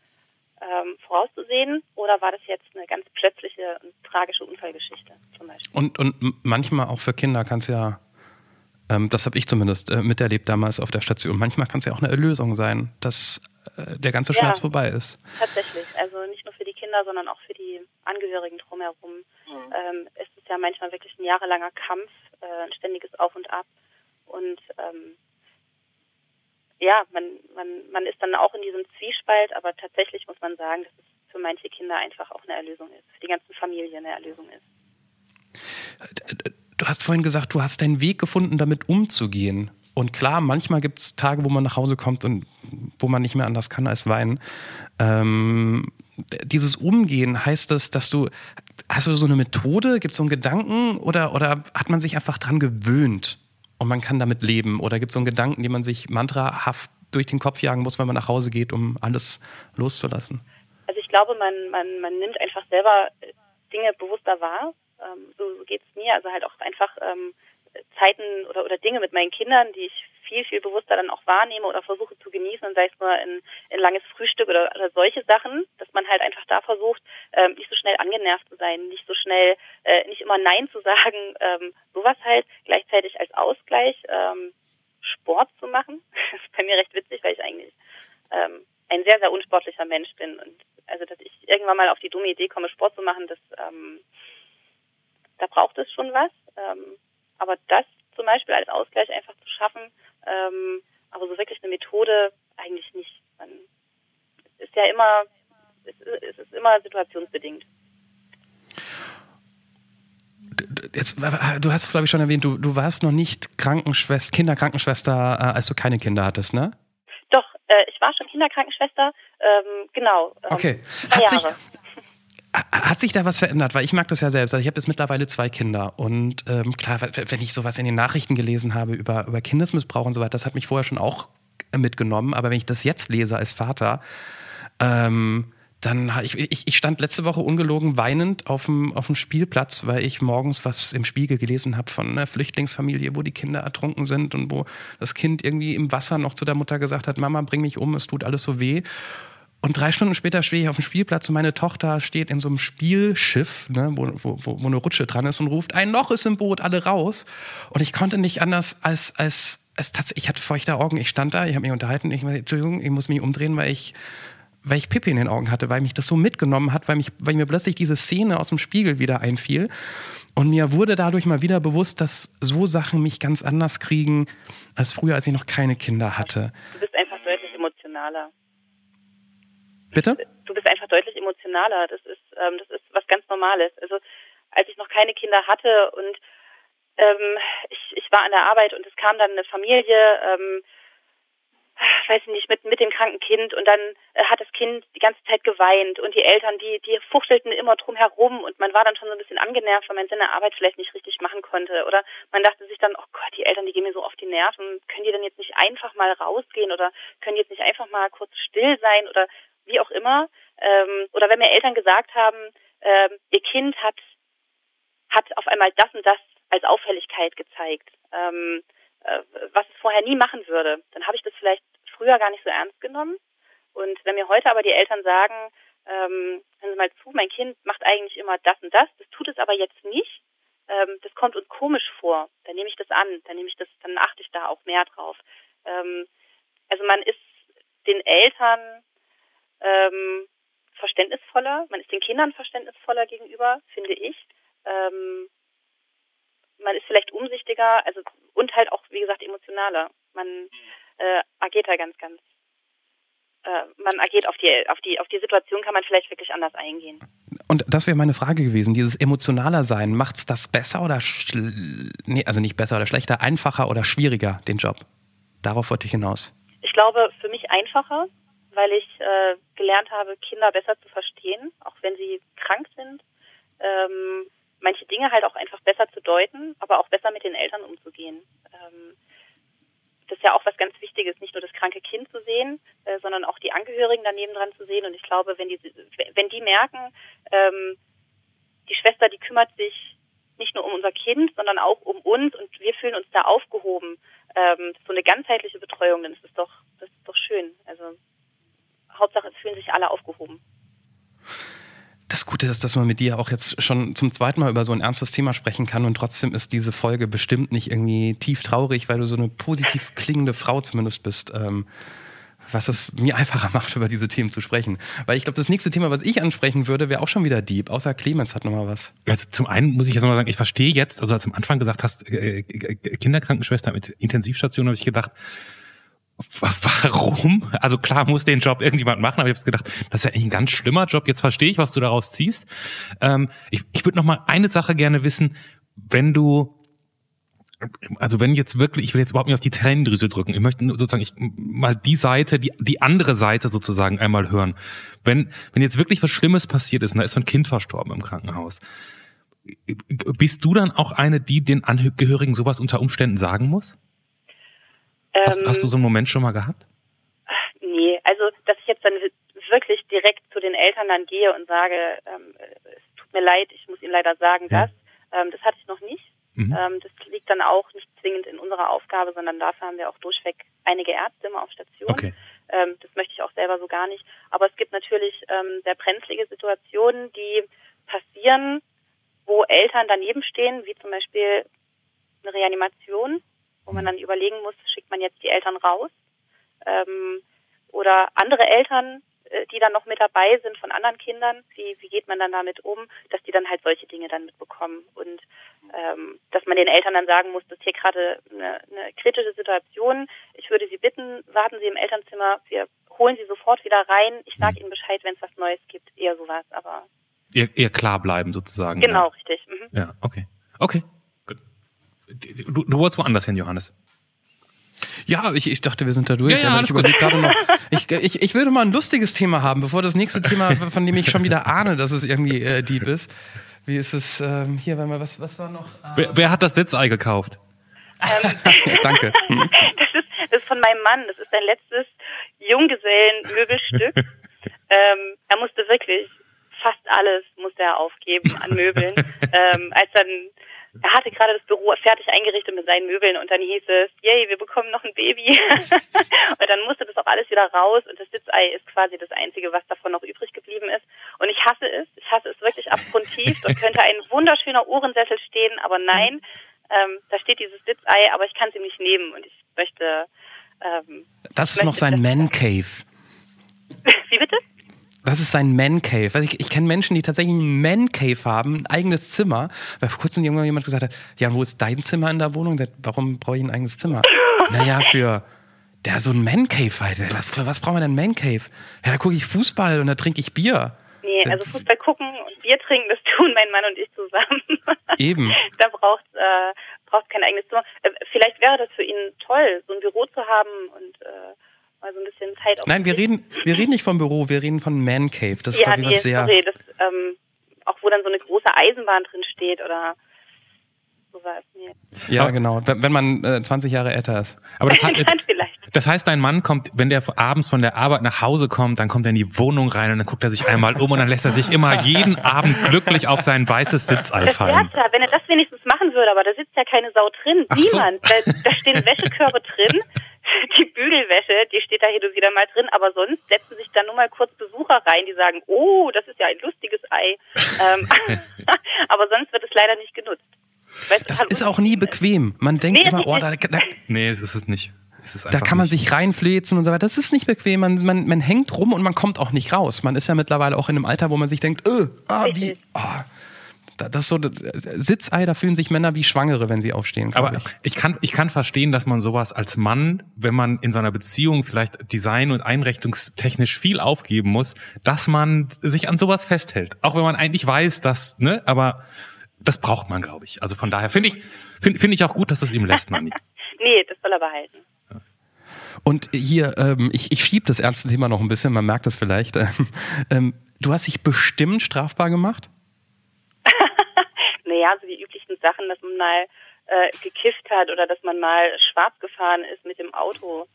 ähm, vorauszusehen oder war das jetzt eine ganz plötzliche und tragische Unfallgeschichte zum Beispiel? Und, und manchmal auch für Kinder kann es ja, ähm, das habe ich zumindest äh, miterlebt damals auf der Station, manchmal kann es ja auch eine Erlösung sein, dass äh, der ganze Schmerz ja, vorbei ist. Tatsächlich, also nicht nur für die Kinder, sondern auch für die Angehörigen drumherum. Mhm. Ähm, es ist ja manchmal wirklich ein jahrelanger Kampf, äh, ein ständiges Auf und Ab und ähm, ja, man, man, man ist dann auch in diesem Zwiespalt, aber tatsächlich muss man sagen, dass es für manche Kinder einfach auch eine Erlösung ist, für die ganzen Familien eine Erlösung ist. Du hast vorhin gesagt, du hast deinen Weg gefunden, damit umzugehen. Und klar, manchmal gibt es Tage, wo man nach Hause kommt und wo man nicht mehr anders kann als weinen. Ähm, dieses Umgehen heißt das, dass du, hast du so eine Methode, gibt es so einen Gedanken oder, oder hat man sich einfach dran gewöhnt? Und man kann damit leben? Oder gibt es so einen Gedanken, den man sich mantrahaft durch den Kopf jagen muss, wenn man nach Hause geht, um alles loszulassen? Also ich glaube, man, man, man nimmt einfach selber äh, Dinge bewusster wahr. Ähm, so geht es mir. Also halt auch einfach ähm, Zeiten oder, oder Dinge mit meinen Kindern, die ich viel, viel bewusster dann auch wahrnehme oder versuche zu genießen, sei es nur in, in langes Frühstück oder, oder solche Sachen, dass man halt einfach da versucht, ähm, nicht so schnell angenervt zu sein, nicht so schnell, äh, nicht immer Nein zu sagen, ähm, sowas halt, gleichzeitig als Ausgleich ähm, Sport zu machen. Das ist bei mir recht witzig, weil ich eigentlich ähm, ein sehr, sehr unsportlicher Mensch bin und also, dass ich irgendwann mal auf die dumme Idee komme, Sport zu machen, das, ähm, da braucht es schon was. Ähm, aber das zum Beispiel als Ausgleich einfach zu schaffen, ähm, aber so wirklich eine Methode eigentlich nicht. Man ist ja immer, es ist immer situationsbedingt. Jetzt, du hast es, glaube ich, schon erwähnt, du, du warst noch nicht Krankenschwester, Kinderkrankenschwester, äh, als du keine Kinder hattest, ne? Doch, äh, ich war schon Kinderkrankenschwester, ähm, genau. Ähm, okay. Hat sich, hat sich da was verändert? Weil ich mag das ja selbst. Also ich habe jetzt mittlerweile zwei Kinder. Und ähm, klar, wenn ich sowas in den Nachrichten gelesen habe über, über Kindesmissbrauch und so weiter, das hat mich vorher schon auch mitgenommen. Aber wenn ich das jetzt lese als Vater, ähm, dann ich, ich, ich stand letzte Woche ungelogen weinend auf dem, auf dem Spielplatz, weil ich morgens was im Spiegel gelesen habe von einer Flüchtlingsfamilie, wo die Kinder ertrunken sind und wo das Kind irgendwie im Wasser noch zu der Mutter gesagt hat, Mama, bring mich um, es tut alles so weh. Und drei Stunden später stehe ich auf dem Spielplatz und meine Tochter steht in so einem Spielschiff, ne, wo, wo, wo eine Rutsche dran ist und ruft, ein Loch ist im Boot, alle raus. Und ich konnte nicht anders als, als, als tatsächlich, ich hatte feuchte Augen, ich stand da, ich habe mich unterhalten, ich Entschuldigung, ich muss mich umdrehen, weil ich, weil ich Pippi in den Augen hatte, weil mich das so mitgenommen hat, weil, mich, weil mir plötzlich diese Szene aus dem Spiegel wieder einfiel. Und mir wurde dadurch mal wieder bewusst, dass so Sachen mich ganz anders kriegen als früher, als ich noch keine Kinder hatte. Du bist einfach deutlich emotionaler. Bitte? Du bist einfach deutlich emotionaler. Das ist, ähm, das ist was ganz Normales. Also als ich noch keine Kinder hatte und ähm, ich, ich war an der Arbeit und es kam dann eine Familie, ähm, weiß ich nicht, mit, mit dem kranken Kind und dann äh, hat das Kind die ganze Zeit geweint und die Eltern, die, die fuchtelten immer drum herum und man war dann schon so ein bisschen angenervt, weil man seine Arbeit vielleicht nicht richtig machen konnte oder man dachte sich dann, oh Gott, die Eltern, die gehen mir so auf die Nerven, können die dann jetzt nicht einfach mal rausgehen oder können die jetzt nicht einfach mal kurz still sein oder wie auch immer, ähm, oder wenn mir Eltern gesagt haben, ähm, ihr Kind hat, hat auf einmal das und das als Auffälligkeit gezeigt, ähm, äh, was es vorher nie machen würde, dann habe ich das vielleicht früher gar nicht so ernst genommen. Und wenn mir heute aber die Eltern sagen, ähm, hören Sie mal zu, mein Kind macht eigentlich immer das und das, das tut es aber jetzt nicht, ähm, das kommt uns komisch vor, dann nehme ich das an, dann nehme ich das, dann achte ich da auch mehr drauf. Ähm, also man ist den Eltern ähm, verständnisvoller, man ist den Kindern verständnisvoller gegenüber, finde ich. Ähm, man ist vielleicht umsichtiger, also und halt auch, wie gesagt, emotionaler. Man äh, agiert da ganz, ganz äh, man agiert auf die, auf die, auf die Situation kann man vielleicht wirklich anders eingehen. Und das wäre meine Frage gewesen, dieses emotionaler sein, macht es das besser oder, nee, also nicht besser oder schlechter, einfacher oder schwieriger, den Job? Darauf wollte ich hinaus. Ich glaube, für mich einfacher, weil ich äh, gelernt habe, Kinder besser zu verstehen, auch wenn sie krank sind. Ähm, manche Dinge halt auch einfach besser zu deuten, aber auch besser mit den Eltern umzugehen. Ähm, das ist ja auch was ganz Wichtiges, nicht nur das kranke Kind zu sehen, äh, sondern auch die Angehörigen daneben dran zu sehen. Und ich glaube, wenn die, wenn die merken, ähm, die Schwester, die kümmert sich nicht nur um unser Kind, sondern auch um uns und wir fühlen uns da aufgehoben. Ähm, so eine ganzheitliche Betreuung, dann ist es doch, das ist doch schön. Also Hauptsache, es fühlen sich alle aufgehoben. Das Gute ist, dass man mit dir auch jetzt schon zum zweiten Mal über so ein ernstes Thema sprechen kann und trotzdem ist diese Folge bestimmt nicht irgendwie tief traurig, weil du so eine positiv klingende Frau zumindest bist. Ähm, was es mir einfacher macht, über diese Themen zu sprechen. Weil ich glaube, das nächste Thema, was ich ansprechen würde, wäre auch schon wieder Dieb. Außer Clemens hat nochmal was. Also zum einen muss ich jetzt nochmal sagen, ich verstehe jetzt, also als du am Anfang gesagt hast, äh, äh Kinderkrankenschwester mit Intensivstation, habe ich gedacht, warum? Also klar muss den Job irgendjemand machen, aber ich habe gedacht, das ist ja eigentlich ein ganz schlimmer Job. Jetzt verstehe ich, was du daraus ziehst. Ähm, ich ich würde noch mal eine Sache gerne wissen, wenn du also wenn jetzt wirklich, ich will jetzt überhaupt nicht auf die Tränendrüse drücken, ich möchte sozusagen ich, mal die Seite, die, die andere Seite sozusagen einmal hören. Wenn, wenn jetzt wirklich was Schlimmes passiert ist und da ist so ein Kind verstorben im Krankenhaus, bist du dann auch eine, die den Angehörigen sowas unter Umständen sagen muss? Hast, hast, du ähm, so einen Moment schon mal gehabt? Nee, also dass ich jetzt dann wirklich direkt zu den Eltern dann gehe und sage, ähm, es tut mir leid, ich muss Ihnen leider sagen, ja. das, ähm, das hatte ich noch nicht. Mhm. Ähm, das liegt dann auch nicht zwingend in unserer Aufgabe, sondern dafür haben wir auch durchweg einige Ärzte immer auf Station. Okay. Ähm, das möchte ich auch selber so gar nicht. Aber es gibt natürlich sehr brenzlige Situationen, die passieren, wo Eltern daneben stehen, wie zum Beispiel eine Reanimation wo man dann überlegen muss, schickt man jetzt die Eltern raus ähm, oder andere Eltern, äh, die dann noch mit dabei sind von anderen Kindern, wie, wie geht man dann damit um, dass die dann halt solche Dinge dann mitbekommen und ähm, dass man den Eltern dann sagen muss, das ist hier gerade eine, eine kritische Situation, ich würde Sie bitten, warten Sie im Elternzimmer, wir holen Sie sofort wieder rein, ich sage mhm. Ihnen Bescheid, wenn es was Neues gibt, eher sowas, aber eher, eher klar bleiben sozusagen. Genau, ja. richtig. Mhm. Ja, okay. Okay, Du, du wolltest woanders hin, Johannes. Ja, ich, ich dachte, wir sind da durch. Ja, ja, ich, gerade noch, ich, ich, ich würde mal ein lustiges Thema haben, bevor das nächste Thema, von dem ich schon wieder ahne, dass es irgendwie äh, deep ist. Wie ist es ähm, hier, wenn wir, was, was war noch? Äh, wer, wer, hat das Sitzei gekauft? Ähm, Danke. Das ist, das ist von meinem Mann. Das ist sein letztes Junggesellenmöbelstück. ähm, er musste wirklich alles musste er aufgeben an Möbeln. ähm, als dann er hatte gerade das Büro fertig eingerichtet mit seinen Möbeln und dann hieß es, yay, wir bekommen noch ein Baby. und dann musste das auch alles wieder raus und das Sitzei ist quasi das Einzige, was davon noch übrig geblieben ist. Und ich hasse es, ich hasse es wirklich abgrundtief. Dort könnte ein wunderschöner Ohrensessel stehen, aber nein, ähm, da steht dieses Sitzei, aber ich kann es ihm nicht nehmen und ich möchte... Ähm, das ist möchte, noch sein Man Cave. Wie bitte? Das ist sein Man Cave. Also ich, ich kenne Menschen, die tatsächlich ein Man Cave haben, ein eigenes Zimmer. Weil vor kurzem irgendwann jemand gesagt hat, ja, wo ist dein Zimmer in der Wohnung? Warum brauche ich ein eigenes Zimmer? naja, für der so ein Man Cave halt. Für was brauchen wir denn Man Cave? Ja, da gucke ich Fußball und da trinke ich Bier. Nee, also Fußball gucken und Bier trinken, das tun mein Mann und ich zusammen. Eben. da braucht äh, braucht kein eigenes Zimmer. Äh, vielleicht wäre das für ihn toll, so ein Büro zu haben und äh, mal so ein bisschen Zeit Nein, wir reden, wir reden nicht vom Büro, wir reden von Man Cave. Das ist, ja, glaube ich, was sehr. Sorry, das, ähm, auch wo dann so eine große Eisenbahn drin steht oder sowas. Nee. Ja, genau. Wenn man äh, 20 Jahre älter ist. Aber das, hat, das heißt, dein Mann kommt, wenn der abends von der Arbeit nach Hause kommt, dann kommt er in die Wohnung rein und dann guckt er sich einmal um und dann lässt er sich immer jeden Abend glücklich auf sein weißes Sitzall fallen. Das ja, wenn er das wenigstens machen würde, aber da sitzt ja keine Sau drin. Ach Niemand. So. Da, da stehen Wäschekörbe drin. die Bügelwäsche, die steht da hin und wieder mal drin, aber sonst setzen sich da nur mal kurz Besucher rein, die sagen, oh, das ist ja ein lustiges Ei. Ähm, aber sonst wird es leider nicht genutzt. weil es Das total ist auch nie ist. bequem. Man denkt Nee, immer, oh, da, da, Nee, es ist es nicht. Es ist da kann man nicht. sich reinfläzen und so weiter. Das ist nicht bequem. Man, man, man hängt rum und man kommt auch nicht raus. Man ist ja mittlerweile auch in einem Alter, wo man sich denkt, äh, ah, wie, ah. Da- Das ist so, Sitzei, da fühlen sich Männer wie Schwangere, wenn sie aufstehen. Aber ich. ich kann, ich kann verstehen, dass man sowas als Mann, wenn man in so einer Beziehung vielleicht design- und einrichtungstechnisch viel aufgeben muss, dass man sich an sowas festhält. Auch wenn man eigentlich weiß, dass, ne, aber das braucht man, glaube ich. Also von daher finde ich, finde finde ich auch gut, dass es ihm lässt, Nanni. Nee, das soll er behalten. Und hier, ähm, ich, ich schiebe das ernste Thema noch ein bisschen, man merkt das vielleicht. Ähm, ähm, du hast dich bestimmt strafbar gemacht? Naja, so die üblichen Sachen, dass man mal äh, gekifft hat oder dass man mal schwarz gefahren ist mit dem Auto.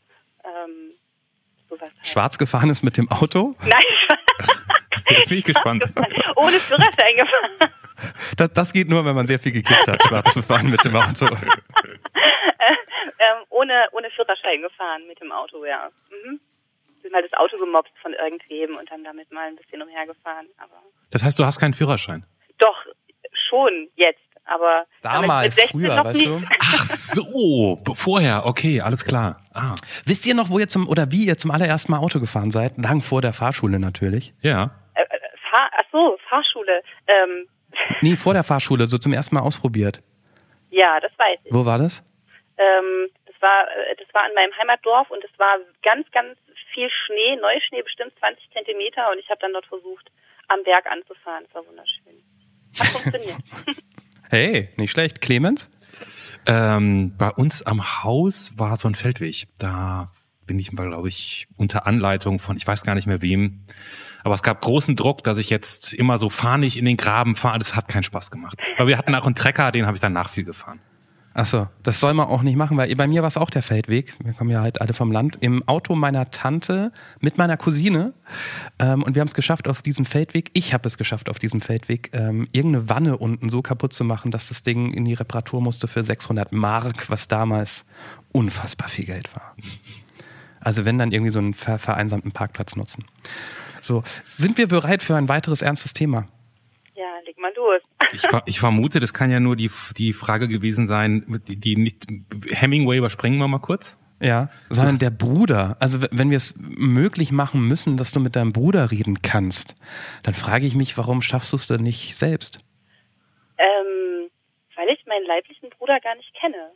Ähm, sowas halt. Schwarz gefahren ist mit dem Auto? Nein, Jetzt bin ich gespannt. ohne Führerschein gefahren. Das, das geht nur, wenn man sehr viel gekifft hat, schwarz zu fahren mit dem Auto. ähm, ohne, ohne Führerschein gefahren mit dem Auto, ja. Mhm. Bin mal das Auto gemobst von irgendwem und dann damit mal ein bisschen umhergefahren. Aber Das heißt, du hast keinen Führerschein. doch, schon jetzt. Aber damit Damals, mit 16 früher, noch weißt nicht. du? Ach so, vorher, okay, alles klar. Ah, Wisst ihr noch, wo ihr zum, oder wie ihr zum allerersten Mal Auto gefahren seid? Lang vor der Fahrschule natürlich. ja. Äh, äh, Fahr Ach so, Fahrschule. Ähm, Nee, vor der Fahrschule, so zum ersten Mal ausprobiert. ja, das weiß ich. Wo war das? Ähm, das war, äh, das war in meinem Heimatdorf und es war ganz, ganz viel Schnee, Neuschnee, bestimmt 20 Zentimeter und ich habe dann dort versucht, am Berg anzufahren. Es war wunderschön. Hat funktioniert. Hey, nicht schlecht. Clemens? Ähm, bei uns am Haus war so ein Feldweg. Da bin ich mal, glaube ich, unter Anleitung von, ich weiß gar nicht mehr wem. Aber es gab großen Druck, dass ich jetzt immer so fahrig in den Graben fahre. Das hat keinen Spaß gemacht. Aber wir hatten auch einen Trecker, den habe ich danach viel gefahren. Achso, das soll man auch nicht machen, weil bei mir war es auch der Feldweg. Wir kommen ja halt alle vom Land. Im Auto meiner Tante mit meiner Cousine. Ähm, und wir haben es geschafft, auf diesem Feldweg, ich habe es geschafft, auf diesem Feldweg, ähm, irgendeine Wanne unten so kaputt zu machen, dass das Ding in die Reparatur musste für 600 Mark, was damals unfassbar viel Geld war. Also wenn dann irgendwie so einen ver vereinsamten Parkplatz nutzen. So, sind wir bereit für ein weiteres ernstes Thema? ja, leg mal los. Ich, ich vermute, das kann ja nur die, die Frage gewesen sein, die, die nicht, Hemingway überspringen wir mal kurz. Ja, sondern der Bruder. Also wenn wir es möglich machen müssen, dass du mit deinem Bruder reden kannst, dann frage ich mich, warum schaffst du es denn nicht selbst? Ähm, weil ich meinen leiblichen Bruder gar nicht kenne.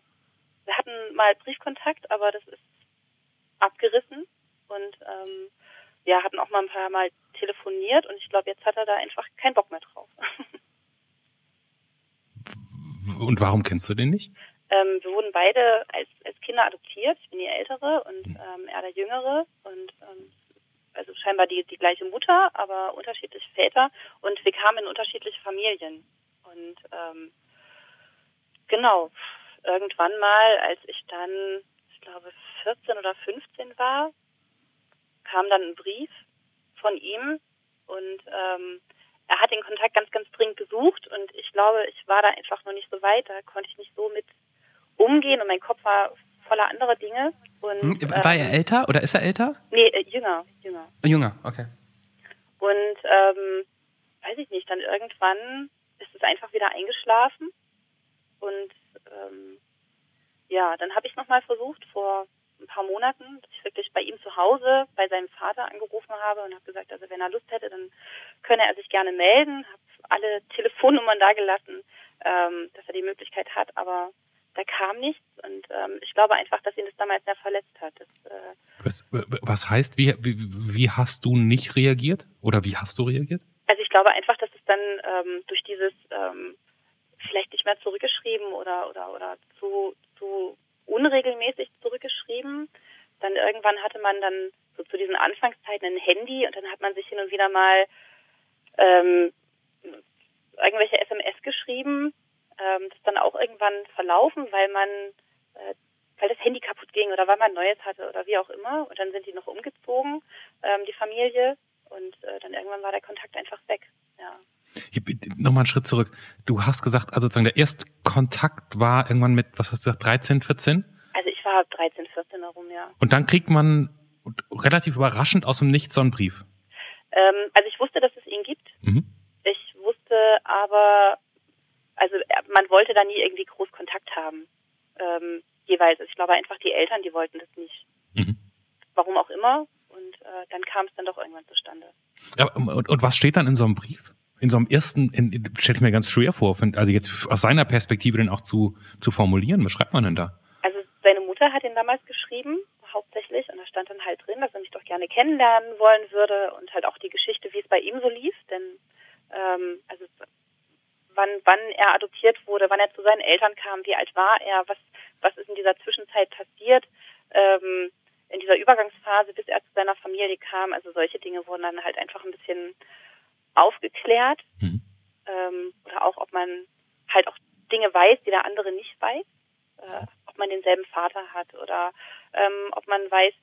Wir hatten mal Briefkontakt, aber das ist abgerissen und ähm, ja, hatten auch mal ein paar Mal telefoniert und ich glaube, jetzt hat er da einfach keinen Bock mehr drauf. Und warum kennst du den nicht? Ähm, wir wurden beide als, als Kinder adoptiert. Ich bin die Ältere und ähm, er der Jüngere. Und ähm, also scheinbar die, die gleiche Mutter, aber unterschiedliche Väter. Und wir kamen in unterschiedliche Familien. Und ähm, genau, irgendwann mal, als ich dann, ich glaube, 14 oder 15 war, kam dann ein Brief von ihm und ähm, er hat den Kontakt ganz, ganz dringend gesucht und ich glaube, ich war da einfach noch nicht so weit, da konnte ich nicht so mit umgehen und mein Kopf war voller anderer Dinge. Und, Hm, War er ähm, älter oder ist er älter? Nee, äh, jünger, jünger. Jünger, okay. Und ähm, weiß ich nicht, dann irgendwann ist es einfach wieder eingeschlafen. Und ähm, ja, dann habe ich nochmal versucht vor ein paar Monaten, dass ich wirklich bei ihm zu Hause, bei seinem Vater angerufen habe und habe gesagt, also wenn er Lust hätte, dann könne er sich gerne melden. Habe alle Telefonnummern da gelassen, ähm, dass er die Möglichkeit hat, aber da kam nichts und ähm, ich glaube einfach, dass ihn das damals sehr verletzt hat. Das, äh, Was, was heißt, wie, wie, hast du nicht reagiert? Oder wie hast du reagiert? Also ich glaube einfach, dass es dann ähm, durch dieses ähm, vielleicht nicht mehr zurückgeschrieben oder oder oder zu zu unregelmäßig zurückgeschrieben. Dann irgendwann hatte man dann so zu diesen Anfangszeiten ein Handy und dann hat man sich hin und wieder mal ähm, irgendwelche SMS geschrieben. Ähm, das dann auch irgendwann verlaufen, weil man äh, weil das Handy kaputt ging oder weil man Neues hatte oder wie auch immer. Und dann sind die noch umgezogen, ähm, die Familie. Und äh, dann irgendwann war der Kontakt einfach weg. Ja. Nochmal einen Schritt zurück. Du hast gesagt, also sozusagen der Erstkontakt war irgendwann mit, was hast du gesagt, 13, 14? Also ich war 13, 14 herum, ja. Und dann kriegt man relativ überraschend aus dem Nichts so einen Brief. Ähm, also ich wusste, dass es ihn gibt. Mhm. Ich wusste aber also äh, man wollte da nie irgendwie groß Kontakt haben. Ähm, jeweils. Also ich glaube einfach, die Eltern, die wollten das nicht. Mhm. Warum auch immer. Und äh, dann kam es dann doch irgendwann zustande. Ja, und, und was steht dann in so einem Brief? In so einem ersten, stelle ich mir ganz schwer vor, also jetzt aus seiner Perspektive den auch zu, zu formulieren. Was schreibt man denn da? Also seine Mutter hat ihn damals geschrieben, hauptsächlich, und da stand dann halt drin, dass er mich doch gerne kennenlernen wollen würde und halt auch die Geschichte, wie es bei ihm so lief, denn ähm, also wann, wann er adoptiert wurde, wann er zu seinen Eltern kam, wie alt war er, was, was ist in dieser Zwischenzeit passiert, ähm, in dieser Übergangsphase, bis er zu seiner Familie kam. Also solche Dinge wurden dann halt einfach ein bisschen aufgeklärt. Mhm. Ähm, oder auch, ob man halt auch Dinge weiß, die der andere nicht weiß. Äh, ob man denselben Vater hat oder ähm, ob man weiß,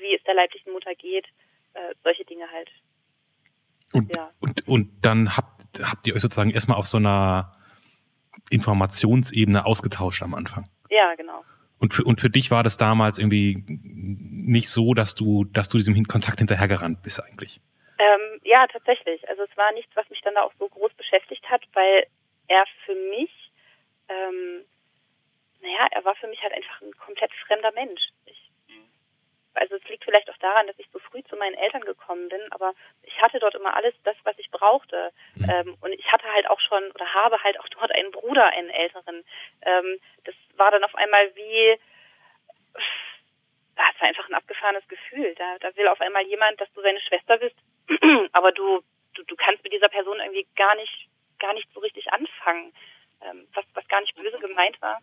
wie es der leiblichen Mutter geht. Äh, solche Dinge halt. Und, ja. und, und dann habt, habt ihr euch sozusagen erstmal auf so einer Informationsebene ausgetauscht am Anfang. Ja, genau. Und für, und für dich war das damals irgendwie nicht so, dass du, dass du diesem Kontakt hinterhergerannt bist eigentlich? Ähm, ja, tatsächlich. Also es war nichts, was mich dann da auch so groß beschäftigt hat, weil er für mich, ähm, naja, er war für mich halt einfach ein komplett fremder Mensch. Ich also es liegt vielleicht auch daran, dass ich so früh zu meinen Eltern gekommen bin, aber ich hatte dort immer alles das, was ich brauchte. Mhm. Ähm, und ich hatte halt auch schon oder habe halt auch dort einen Bruder, einen älteren. Ähm, das war dann auf einmal wie, war einfach ein abgefahrenes Gefühl. Da, da will auf einmal jemand, dass du seine Schwester bist, aber du, du, du kannst mit dieser Person irgendwie gar nicht, gar nicht so richtig anfangen, ähm, was, was gar nicht böse gemeint war.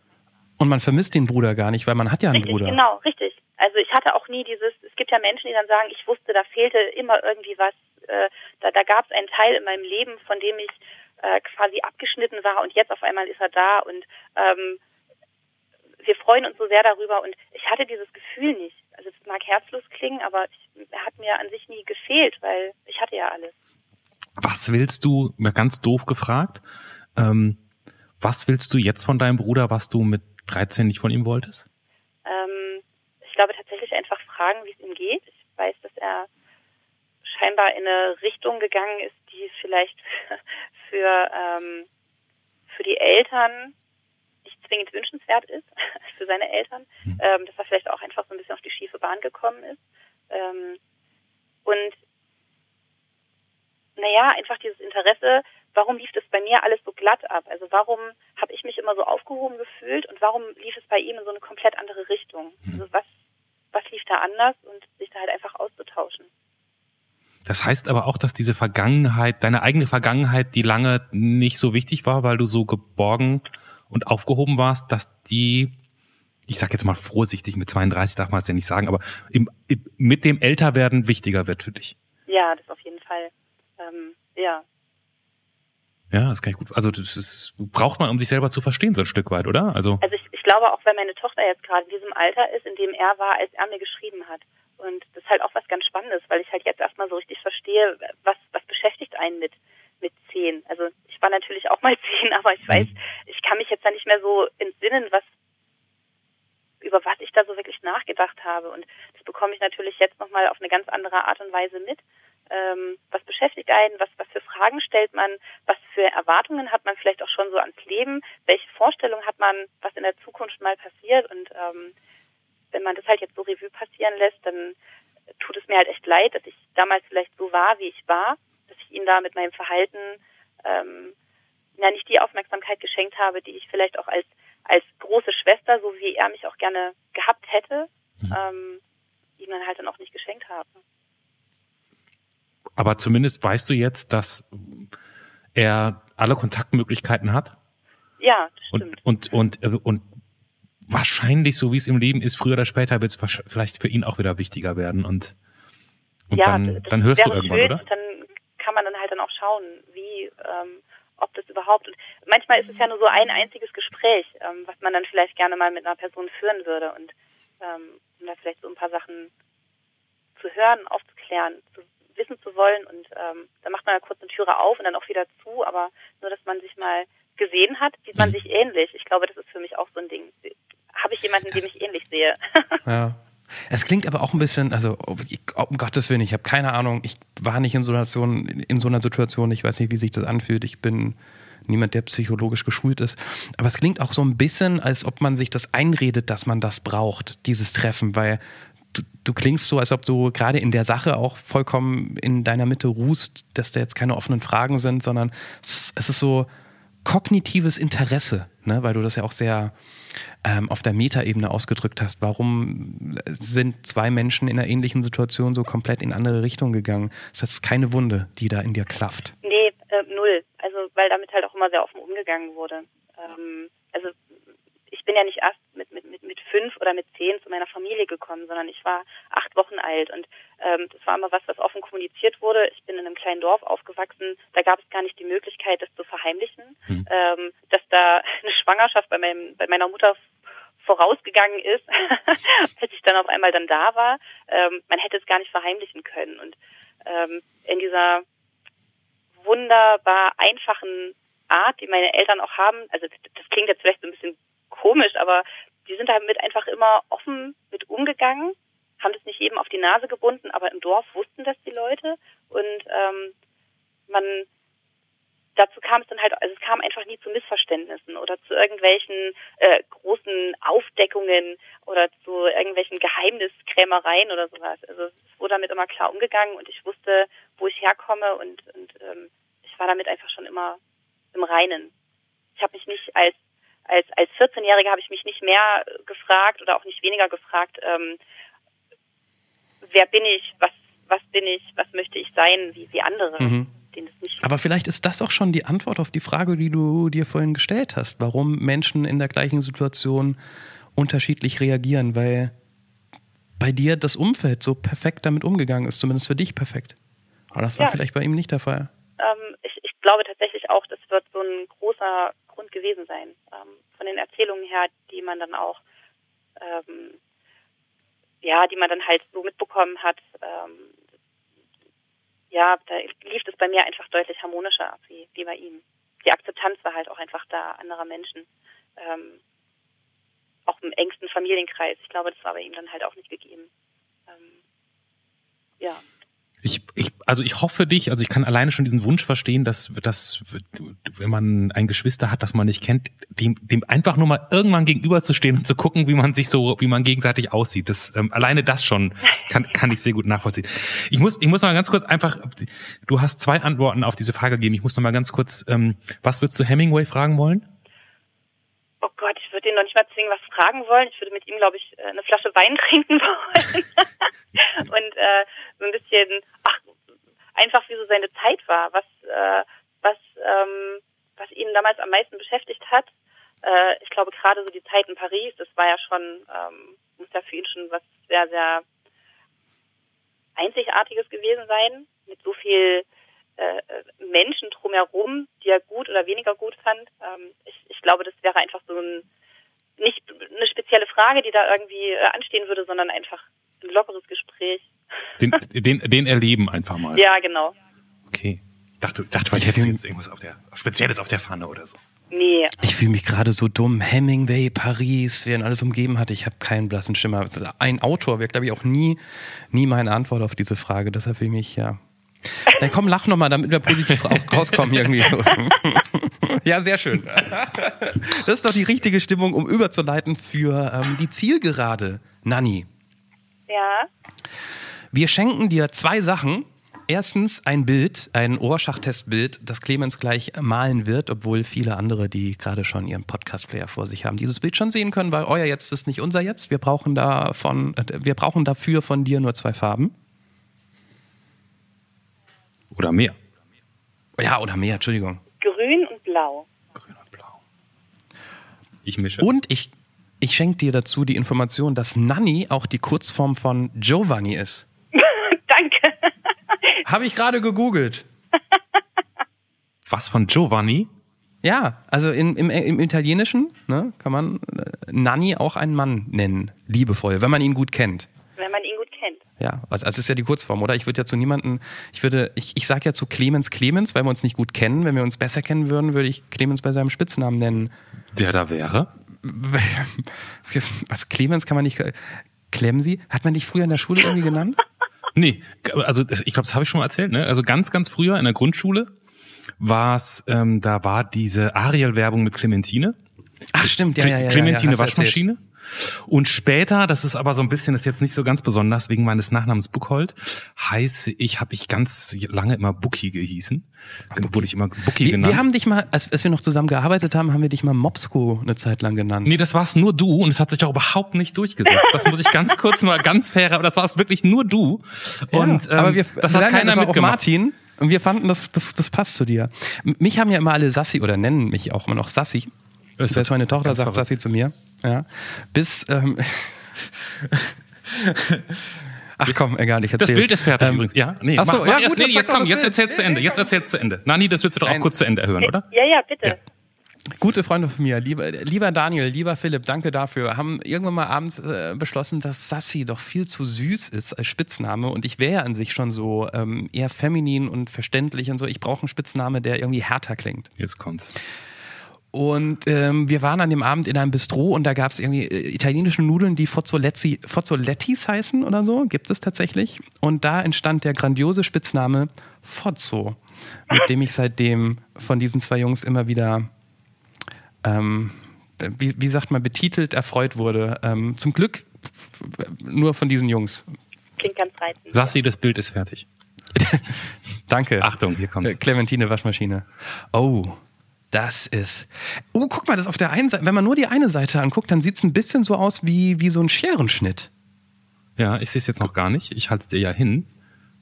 Und man vermisst den Bruder gar nicht, weil man hat ja einen richtig, Bruder. Genau, richtig. Also ich hatte auch nie dieses, es gibt ja Menschen, die dann sagen, ich wusste, da fehlte immer irgendwie was, äh, da, da gab es einen Teil in meinem Leben, von dem ich äh, quasi abgeschnitten war und jetzt auf einmal ist er da und ähm, wir freuen uns so sehr darüber und ich hatte dieses Gefühl nicht. Also es mag herzlos klingen, aber ich, er hat mir an sich nie gefehlt, weil ich hatte ja alles. Was willst du, mal ganz doof gefragt, ähm, was willst du jetzt von deinem Bruder, was du mit 13 nicht von ihm wolltest? Ähm, glaube tatsächlich einfach fragen, wie es ihm geht. Ich weiß, dass er scheinbar in eine Richtung gegangen ist, die vielleicht für, ähm, für die Eltern zwingend wünschenswert ist, für seine Eltern, mhm. ähm, dass er vielleicht auch einfach so ein bisschen auf die schiefe Bahn gekommen ist. Ähm, und naja, einfach dieses Interesse, warum lief das bei mir alles so glatt ab? Also warum habe ich mich immer so aufgehoben gefühlt und warum lief es bei ihm in so eine komplett andere Richtung? Mhm. Also was was lief da anders und sich da halt einfach auszutauschen. Das heißt aber auch, dass diese Vergangenheit, deine eigene Vergangenheit, die lange nicht so wichtig war, weil du so geborgen und aufgehoben warst, dass die, ich sag jetzt mal vorsichtig, mit 32 darf man es ja nicht sagen, aber im, im, mit dem Älterwerden wichtiger wird für dich. Ja, das auf jeden Fall. Ähm, ja. Ja, das kann ich gut. Also das ist, braucht man, um sich selber zu verstehen, so ein Stück weit, oder? Also, also ich glaube auch, wenn meine Tochter jetzt gerade in diesem Alter ist, in dem er war, als er mir geschrieben hat. Und das ist halt auch was ganz Spannendes, weil ich halt jetzt erstmal so richtig verstehe, was, was beschäftigt einen mit, mit zehn. Also ich war natürlich auch mal zehn, aber ich weiß, ich kann mich jetzt da nicht mehr so entsinnen, was, über was ich da so wirklich nachgedacht habe. Und das bekomme ich natürlich jetzt nochmal auf eine ganz andere Art und Weise mit. Ähm, was beschäftigt einen, was, was für Fragen stellt man, was für Erwartungen hat man vielleicht auch schon so ans Leben, welche Vorstellungen hat man, was in der Zukunft mal passiert? Und ähm, wenn man das halt jetzt so Revue passieren lässt, dann tut es mir halt echt leid, dass ich damals vielleicht so war, wie ich war, dass ich ihm da mit meinem Verhalten ähm, ja nicht die Aufmerksamkeit geschenkt habe, die ich vielleicht auch als als große Schwester, so wie er mich auch gerne gehabt hätte, mhm. ähm, ihm dann halt dann auch nicht geschenkt habe. Aber zumindest weißt du jetzt, dass er alle Kontaktmöglichkeiten hat. Ja, das stimmt. Und, und, und, und wahrscheinlich, so wie es im Leben ist, früher oder später wird es vielleicht für ihn auch wieder wichtiger werden. Und, und ja, dann, dann hörst du irgendwann, schön, oder? Dann kann man dann halt dann auch schauen, wie, ähm, ob das überhaupt. Und manchmal ist es ja nur so ein einziges Gespräch, ähm, was man dann vielleicht gerne mal mit einer Person führen würde und ähm, um da vielleicht so ein paar Sachen zu hören, aufzuklären, zu wissen zu wollen. Und ähm, dann macht man ja kurz eine Türe auf und dann auch wieder zu, aber nur, dass man sich mal gesehen hat, sieht man mhm. sich ähnlich. Ich glaube, das ist für mich auch so ein Ding. Habe ich jemanden, das, dem ich ähnlich sehe? ja. Es klingt aber auch ein bisschen, also um Gottes Willen, ich habe keine Ahnung, ich war nicht in so, einer Situation, in so einer Situation, ich weiß nicht, wie sich das anfühlt. Ich bin niemand, der psychologisch geschult ist. Aber es klingt auch so ein bisschen, als ob man sich das einredet, dass man das braucht, dieses Treffen, weil du, du klingst so, als ob du gerade in der Sache auch vollkommen in deiner Mitte ruhst, dass da jetzt keine offenen Fragen sind, sondern es, es ist so kognitives Interesse, ne? weil du das ja auch sehr ähm, auf der Metaebene ausgedrückt hast. Warum sind zwei Menschen in einer ähnlichen Situation so komplett in andere Richtungen gegangen? Das ist keine Wunde, die da in dir klafft. Nee, äh, null. Also weil damit halt auch immer sehr offen umgegangen wurde. Ähm, also ich bin ja nicht erst mit, mit, mit, mit fünf oder mit zehn zu meiner Familie gekommen, sondern ich war acht Wochen alt und das war immer was, was offen kommuniziert wurde. Ich bin in einem kleinen Dorf aufgewachsen, da gab es gar nicht die Möglichkeit, das zu verheimlichen, hm. ähm, dass da eine Schwangerschaft bei, meinem, bei meiner Mutter vorausgegangen ist, als ich dann auf einmal dann da war. Ähm, man hätte es gar nicht verheimlichen können und ähm, in dieser wunderbar einfachen Art, die meine Eltern auch haben, also das klingt jetzt vielleicht so ein bisschen komisch, aber die sind damit einfach immer offen mit umgegangen, haben das nicht jedem auf die Nase gebunden, aber im Dorf wussten das die Leute und ähm, man dazu kam es dann halt, also es kam einfach nie zu Missverständnissen oder zu irgendwelchen äh, großen Aufdeckungen oder zu irgendwelchen Geheimniskrämereien oder sowas. Also es wurde damit immer klar umgegangen und ich wusste, wo ich herkomme und, und ähm, ich war damit einfach schon immer im Reinen. Ich habe mich nicht als als als 14-Jährige habe ich mich nicht mehr gefragt oder auch nicht weniger gefragt, ähm, wer bin ich, was was bin ich, was möchte ich sein, wie wie andere. Mhm. Aber vielleicht ist das auch schon die Antwort auf die Frage, die du dir vorhin gestellt hast, warum Menschen in der gleichen Situation unterschiedlich reagieren, weil bei dir das Umfeld so perfekt damit umgegangen ist, zumindest für dich perfekt. Aber das war ja. vielleicht bei ihm nicht der Fall. Ähm, ich, ich, glaube tatsächlich auch, das wird so ein großer Grund gewesen sein. Ähm, von den Erzählungen her, die man dann auch, ähm, ja, die man dann halt so mitbekommen hat. Ähm, ja, da lief es bei mir einfach deutlich harmonischer ab wie, wie bei ihm. Die Akzeptanz war halt auch einfach da, anderer Menschen. Ähm, auch im engsten Familienkreis. Ich glaube, das war bei ihm dann halt auch nicht gegeben. Ähm, ja. Ich, ich, also ich hoffe dich, also ich kann alleine schon diesen Wunsch verstehen, dass, dass wenn man ein Geschwister hat, das man nicht kennt, dem, dem einfach nur mal irgendwann gegenüberzustehen und zu gucken, wie man sich so, wie man gegenseitig aussieht. Das ähm, alleine das schon kann, kann ich sehr gut nachvollziehen. Ich muss, ich muss mal ganz kurz einfach, du hast zwei Antworten auf diese Frage gegeben. Ich muss noch mal ganz kurz, ähm, was würdest du Hemingway fragen wollen? Oh Gott, ich würde ihn noch nicht mal zwingen, was fragen wollen. Ich würde mit ihm, glaube ich, äh, eine Flasche Wein trinken wollen. und äh, so ein bisschen, ach, einfach wie so seine Zeit war, was, äh, was, ähm, was ihn damals am meisten beschäftigt hat. Äh, ich glaube gerade so die Zeit in Paris, das war ja schon, ähm, muss ja für ihn schon was sehr, sehr Einzigartiges gewesen sein, mit so viel äh, Menschen drumherum, die er gut oder weniger gut fand. Ähm, ich, ich glaube, das wäre einfach so ein, nicht eine spezielle Frage, die da irgendwie äh, anstehen würde, sondern einfach ein lockeres Gespräch. Den, den, den erleben einfach mal. Ja, genau. Okay. Dachte, dachte weil ich hätte jetzt irgendwas auf der, Spezielles auf der Pfanne oder so. Nee. Ich fühle mich gerade so dumm. Hemingway, Paris, wer ihn alles umgeben hat. Ich habe keinen blassen Schimmer. Ein Autor wäre, glaube ich, auch nie, nie meine Antwort auf diese Frage. Deshalb fühle ich mich, ja. Dann komm, lach nochmal, damit wir positiv rauskommen irgendwie. ja, sehr schön. Das ist doch die richtige Stimmung, um überzuleiten für ähm, die Zielgerade, Nanni. Ja. Wir schenken dir zwei Sachen. Erstens ein Bild, ein Ohrschach-Testbild, das Clemens gleich malen wird, obwohl viele andere, die gerade schon ihren Podcast-Player vor sich haben, dieses Bild schon sehen können, weil euer Jetzt ist nicht unser Jetzt. Wir brauchen, davon, äh, wir brauchen dafür von dir nur zwei Farben. Oder mehr. Ja, oder mehr, Entschuldigung. Grün und blau. Grün und blau. Ich mische. Und ich, ich schenke dir dazu die Information, dass Nanni auch die Kurzform von Giovanni ist. Danke. Habe ich gerade gegoogelt. Was von Giovanni? Ja, also in, im, im Italienischen ne, kann man äh, Nanni auch einen Mann nennen, liebevoll, wenn man ihn gut kennt. Wenn man ihn gut kennt. Ja, also, also ist ja die Kurzform, oder? Ich würde ja zu niemanden, ich würde, ich, ich sage ja zu Clemens Clemens, weil wir uns nicht gut kennen. Wenn wir uns besser kennen würden, würde ich Clemens bei seinem Spitznamen nennen. Der da wäre? Was, Clemens kann man nicht. Klemsi? Hat man dich früher in der Schule irgendwie genannt? Nee, also ich glaube, das habe ich schon mal erzählt, ne? Also ganz, ganz früher in der Grundschule war's, ähm, da war diese Ariel-Werbung mit Clementine. Ach stimmt, ja, ja, ja. Clementine ja, ja, Waschmaschine. Und später, das ist aber so ein bisschen, das ist jetzt nicht so ganz besonders, wegen meines Nachnamens Buchhold, heiße ich, habe ich ganz lange immer Bucky gehießen. Dann wurde ich immer Bucky Wir, genannt. wir haben dich mal, als, als wir noch zusammen gearbeitet haben, haben wir dich mal Mopsko eine Zeit lang genannt. Nee, das war's nur du und es hat sich auch überhaupt nicht durchgesetzt. Das muss ich ganz kurz mal ganz fair, aber das war es wirklich nur du. Und ja, aber wir, das hat keiner das war auch mitgemacht. Martin. Und wir fanden, das, das, das passt zu dir. Mich haben ja immer alle Sassi oder nennen mich auch immer noch Sassi. Das ist Selbst meine Tochter sagt verrückt. Sassi zu mir. Ja. Bis. Ähm, Ach komm, egal, ich Das erzähl's. Bild ist fertig Ähm, übrigens. Ja, nee, ach so, mach, ja, mach erst, gut, nee, jetzt komm, das jetzt Bild. erzählst zu Ende. Jetzt erzählst zu Ende. Nani, das willst du doch auch Nein. kurz zu Ende hören, oder? Ja, ja, bitte. Ja. Gute Freunde von mir, lieber, lieber Daniel, lieber Philipp, danke dafür, haben irgendwann mal abends äh, beschlossen, dass Sassi doch viel zu süß ist als Spitzname und ich wäre ja an sich schon so ähm, eher feminin und verständlich und so. Ich brauche einen Spitzname, der irgendwie härter klingt. Jetzt kommt's. Und ähm, wir waren an dem Abend in einem Bistro und da gab es irgendwie äh, italienische Nudeln, die Fozzoletti, Fozzolettis heißen oder so, gibt es tatsächlich. Und da entstand der grandiose Spitzname Fozzo, mit dem ich seitdem von diesen zwei Jungs immer wieder, ähm, wie, wie sagt man, betitelt, erfreut wurde. Ähm, zum Glück nur von diesen Jungs. Klingt ganz reizend. Sassi, das Bild ist fertig. Danke. Achtung, hier kommt's. Äh, Clementine Waschmaschine. Oh, das ist. Oh, guck mal, das auf der einen Seite. Wenn man nur die eine Seite anguckt, dann sieht es ein bisschen so aus wie, wie so ein Scherenschnitt. Ja, ich sehe es jetzt noch gar nicht. Ich halte es dir ja hin.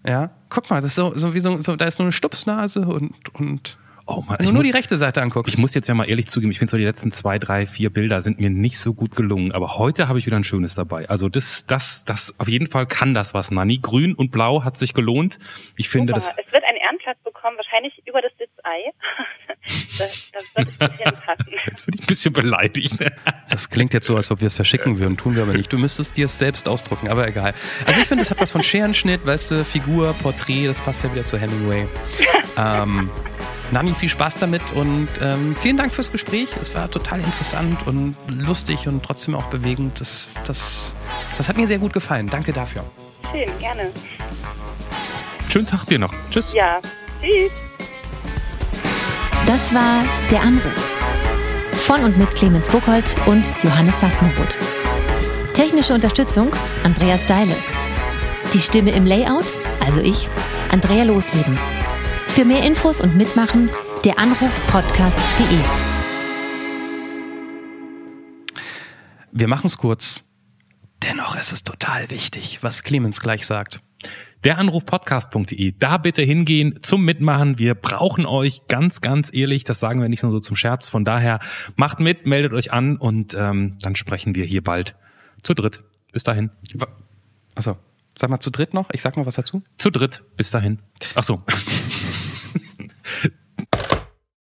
Ja, guck mal, das ist so, so wie so, so, da ist nur eine Stupsnase und, und Oh Mann, wenn ich, du nur mu die rechte Seite anguckst. ich muss jetzt ja mal ehrlich zugeben, ich finde so die letzten zwei, drei, vier Bilder sind mir nicht so gut gelungen. Aber heute habe ich wieder ein schönes dabei. Also das, das, das, auf jeden Fall kann das was, Nani. Grün und Blau hat sich gelohnt. Ich finde das, Super. Es wird Ehrenplatz bekommen, wahrscheinlich über das Sitzei. das, das wird gut hinpassen. jetzt bin ich ein bisschen beleidigt. ne? Das klingt jetzt so, als ob wir es verschicken würden, tun wir aber nicht. Du müsstest dir es selbst ausdrucken, aber egal. Also ich finde, das hat was von Scherenschnitt, weißt du, Figur, Porträt, das passt ja wieder zu Hemingway. Ähm, Nani, viel Spaß damit und ähm, vielen Dank fürs Gespräch. Es war total interessant und lustig und trotzdem auch bewegend. Das, das, das hat mir sehr gut gefallen. Danke dafür. Schön, gerne. Schönen Tag dir noch. Tschüss. Ja, tschüss. Das war Der Anruf. Von und mit Clemens Buchholz und Johannes Sassenroth. Technische Unterstützung Andreas Deile. Die Stimme im Layout, also ich, Andrea Losleben. Für mehr Infos und Mitmachen der Anrufpodcast.de. Wir machen es kurz. Dennoch ist es total wichtig, was Clemens gleich sagt. Der Anrufpodcast.de. Da bitte hingehen zum Mitmachen. Wir brauchen euch ganz, ganz ehrlich. Das sagen wir nicht nur so zum Scherz. Von daher macht mit, meldet euch an und ähm, dann sprechen wir hier bald zu dritt. Bis dahin. Achso, sag mal zu dritt noch. Ich sag noch was dazu. Zu dritt. Bis dahin. Ach so.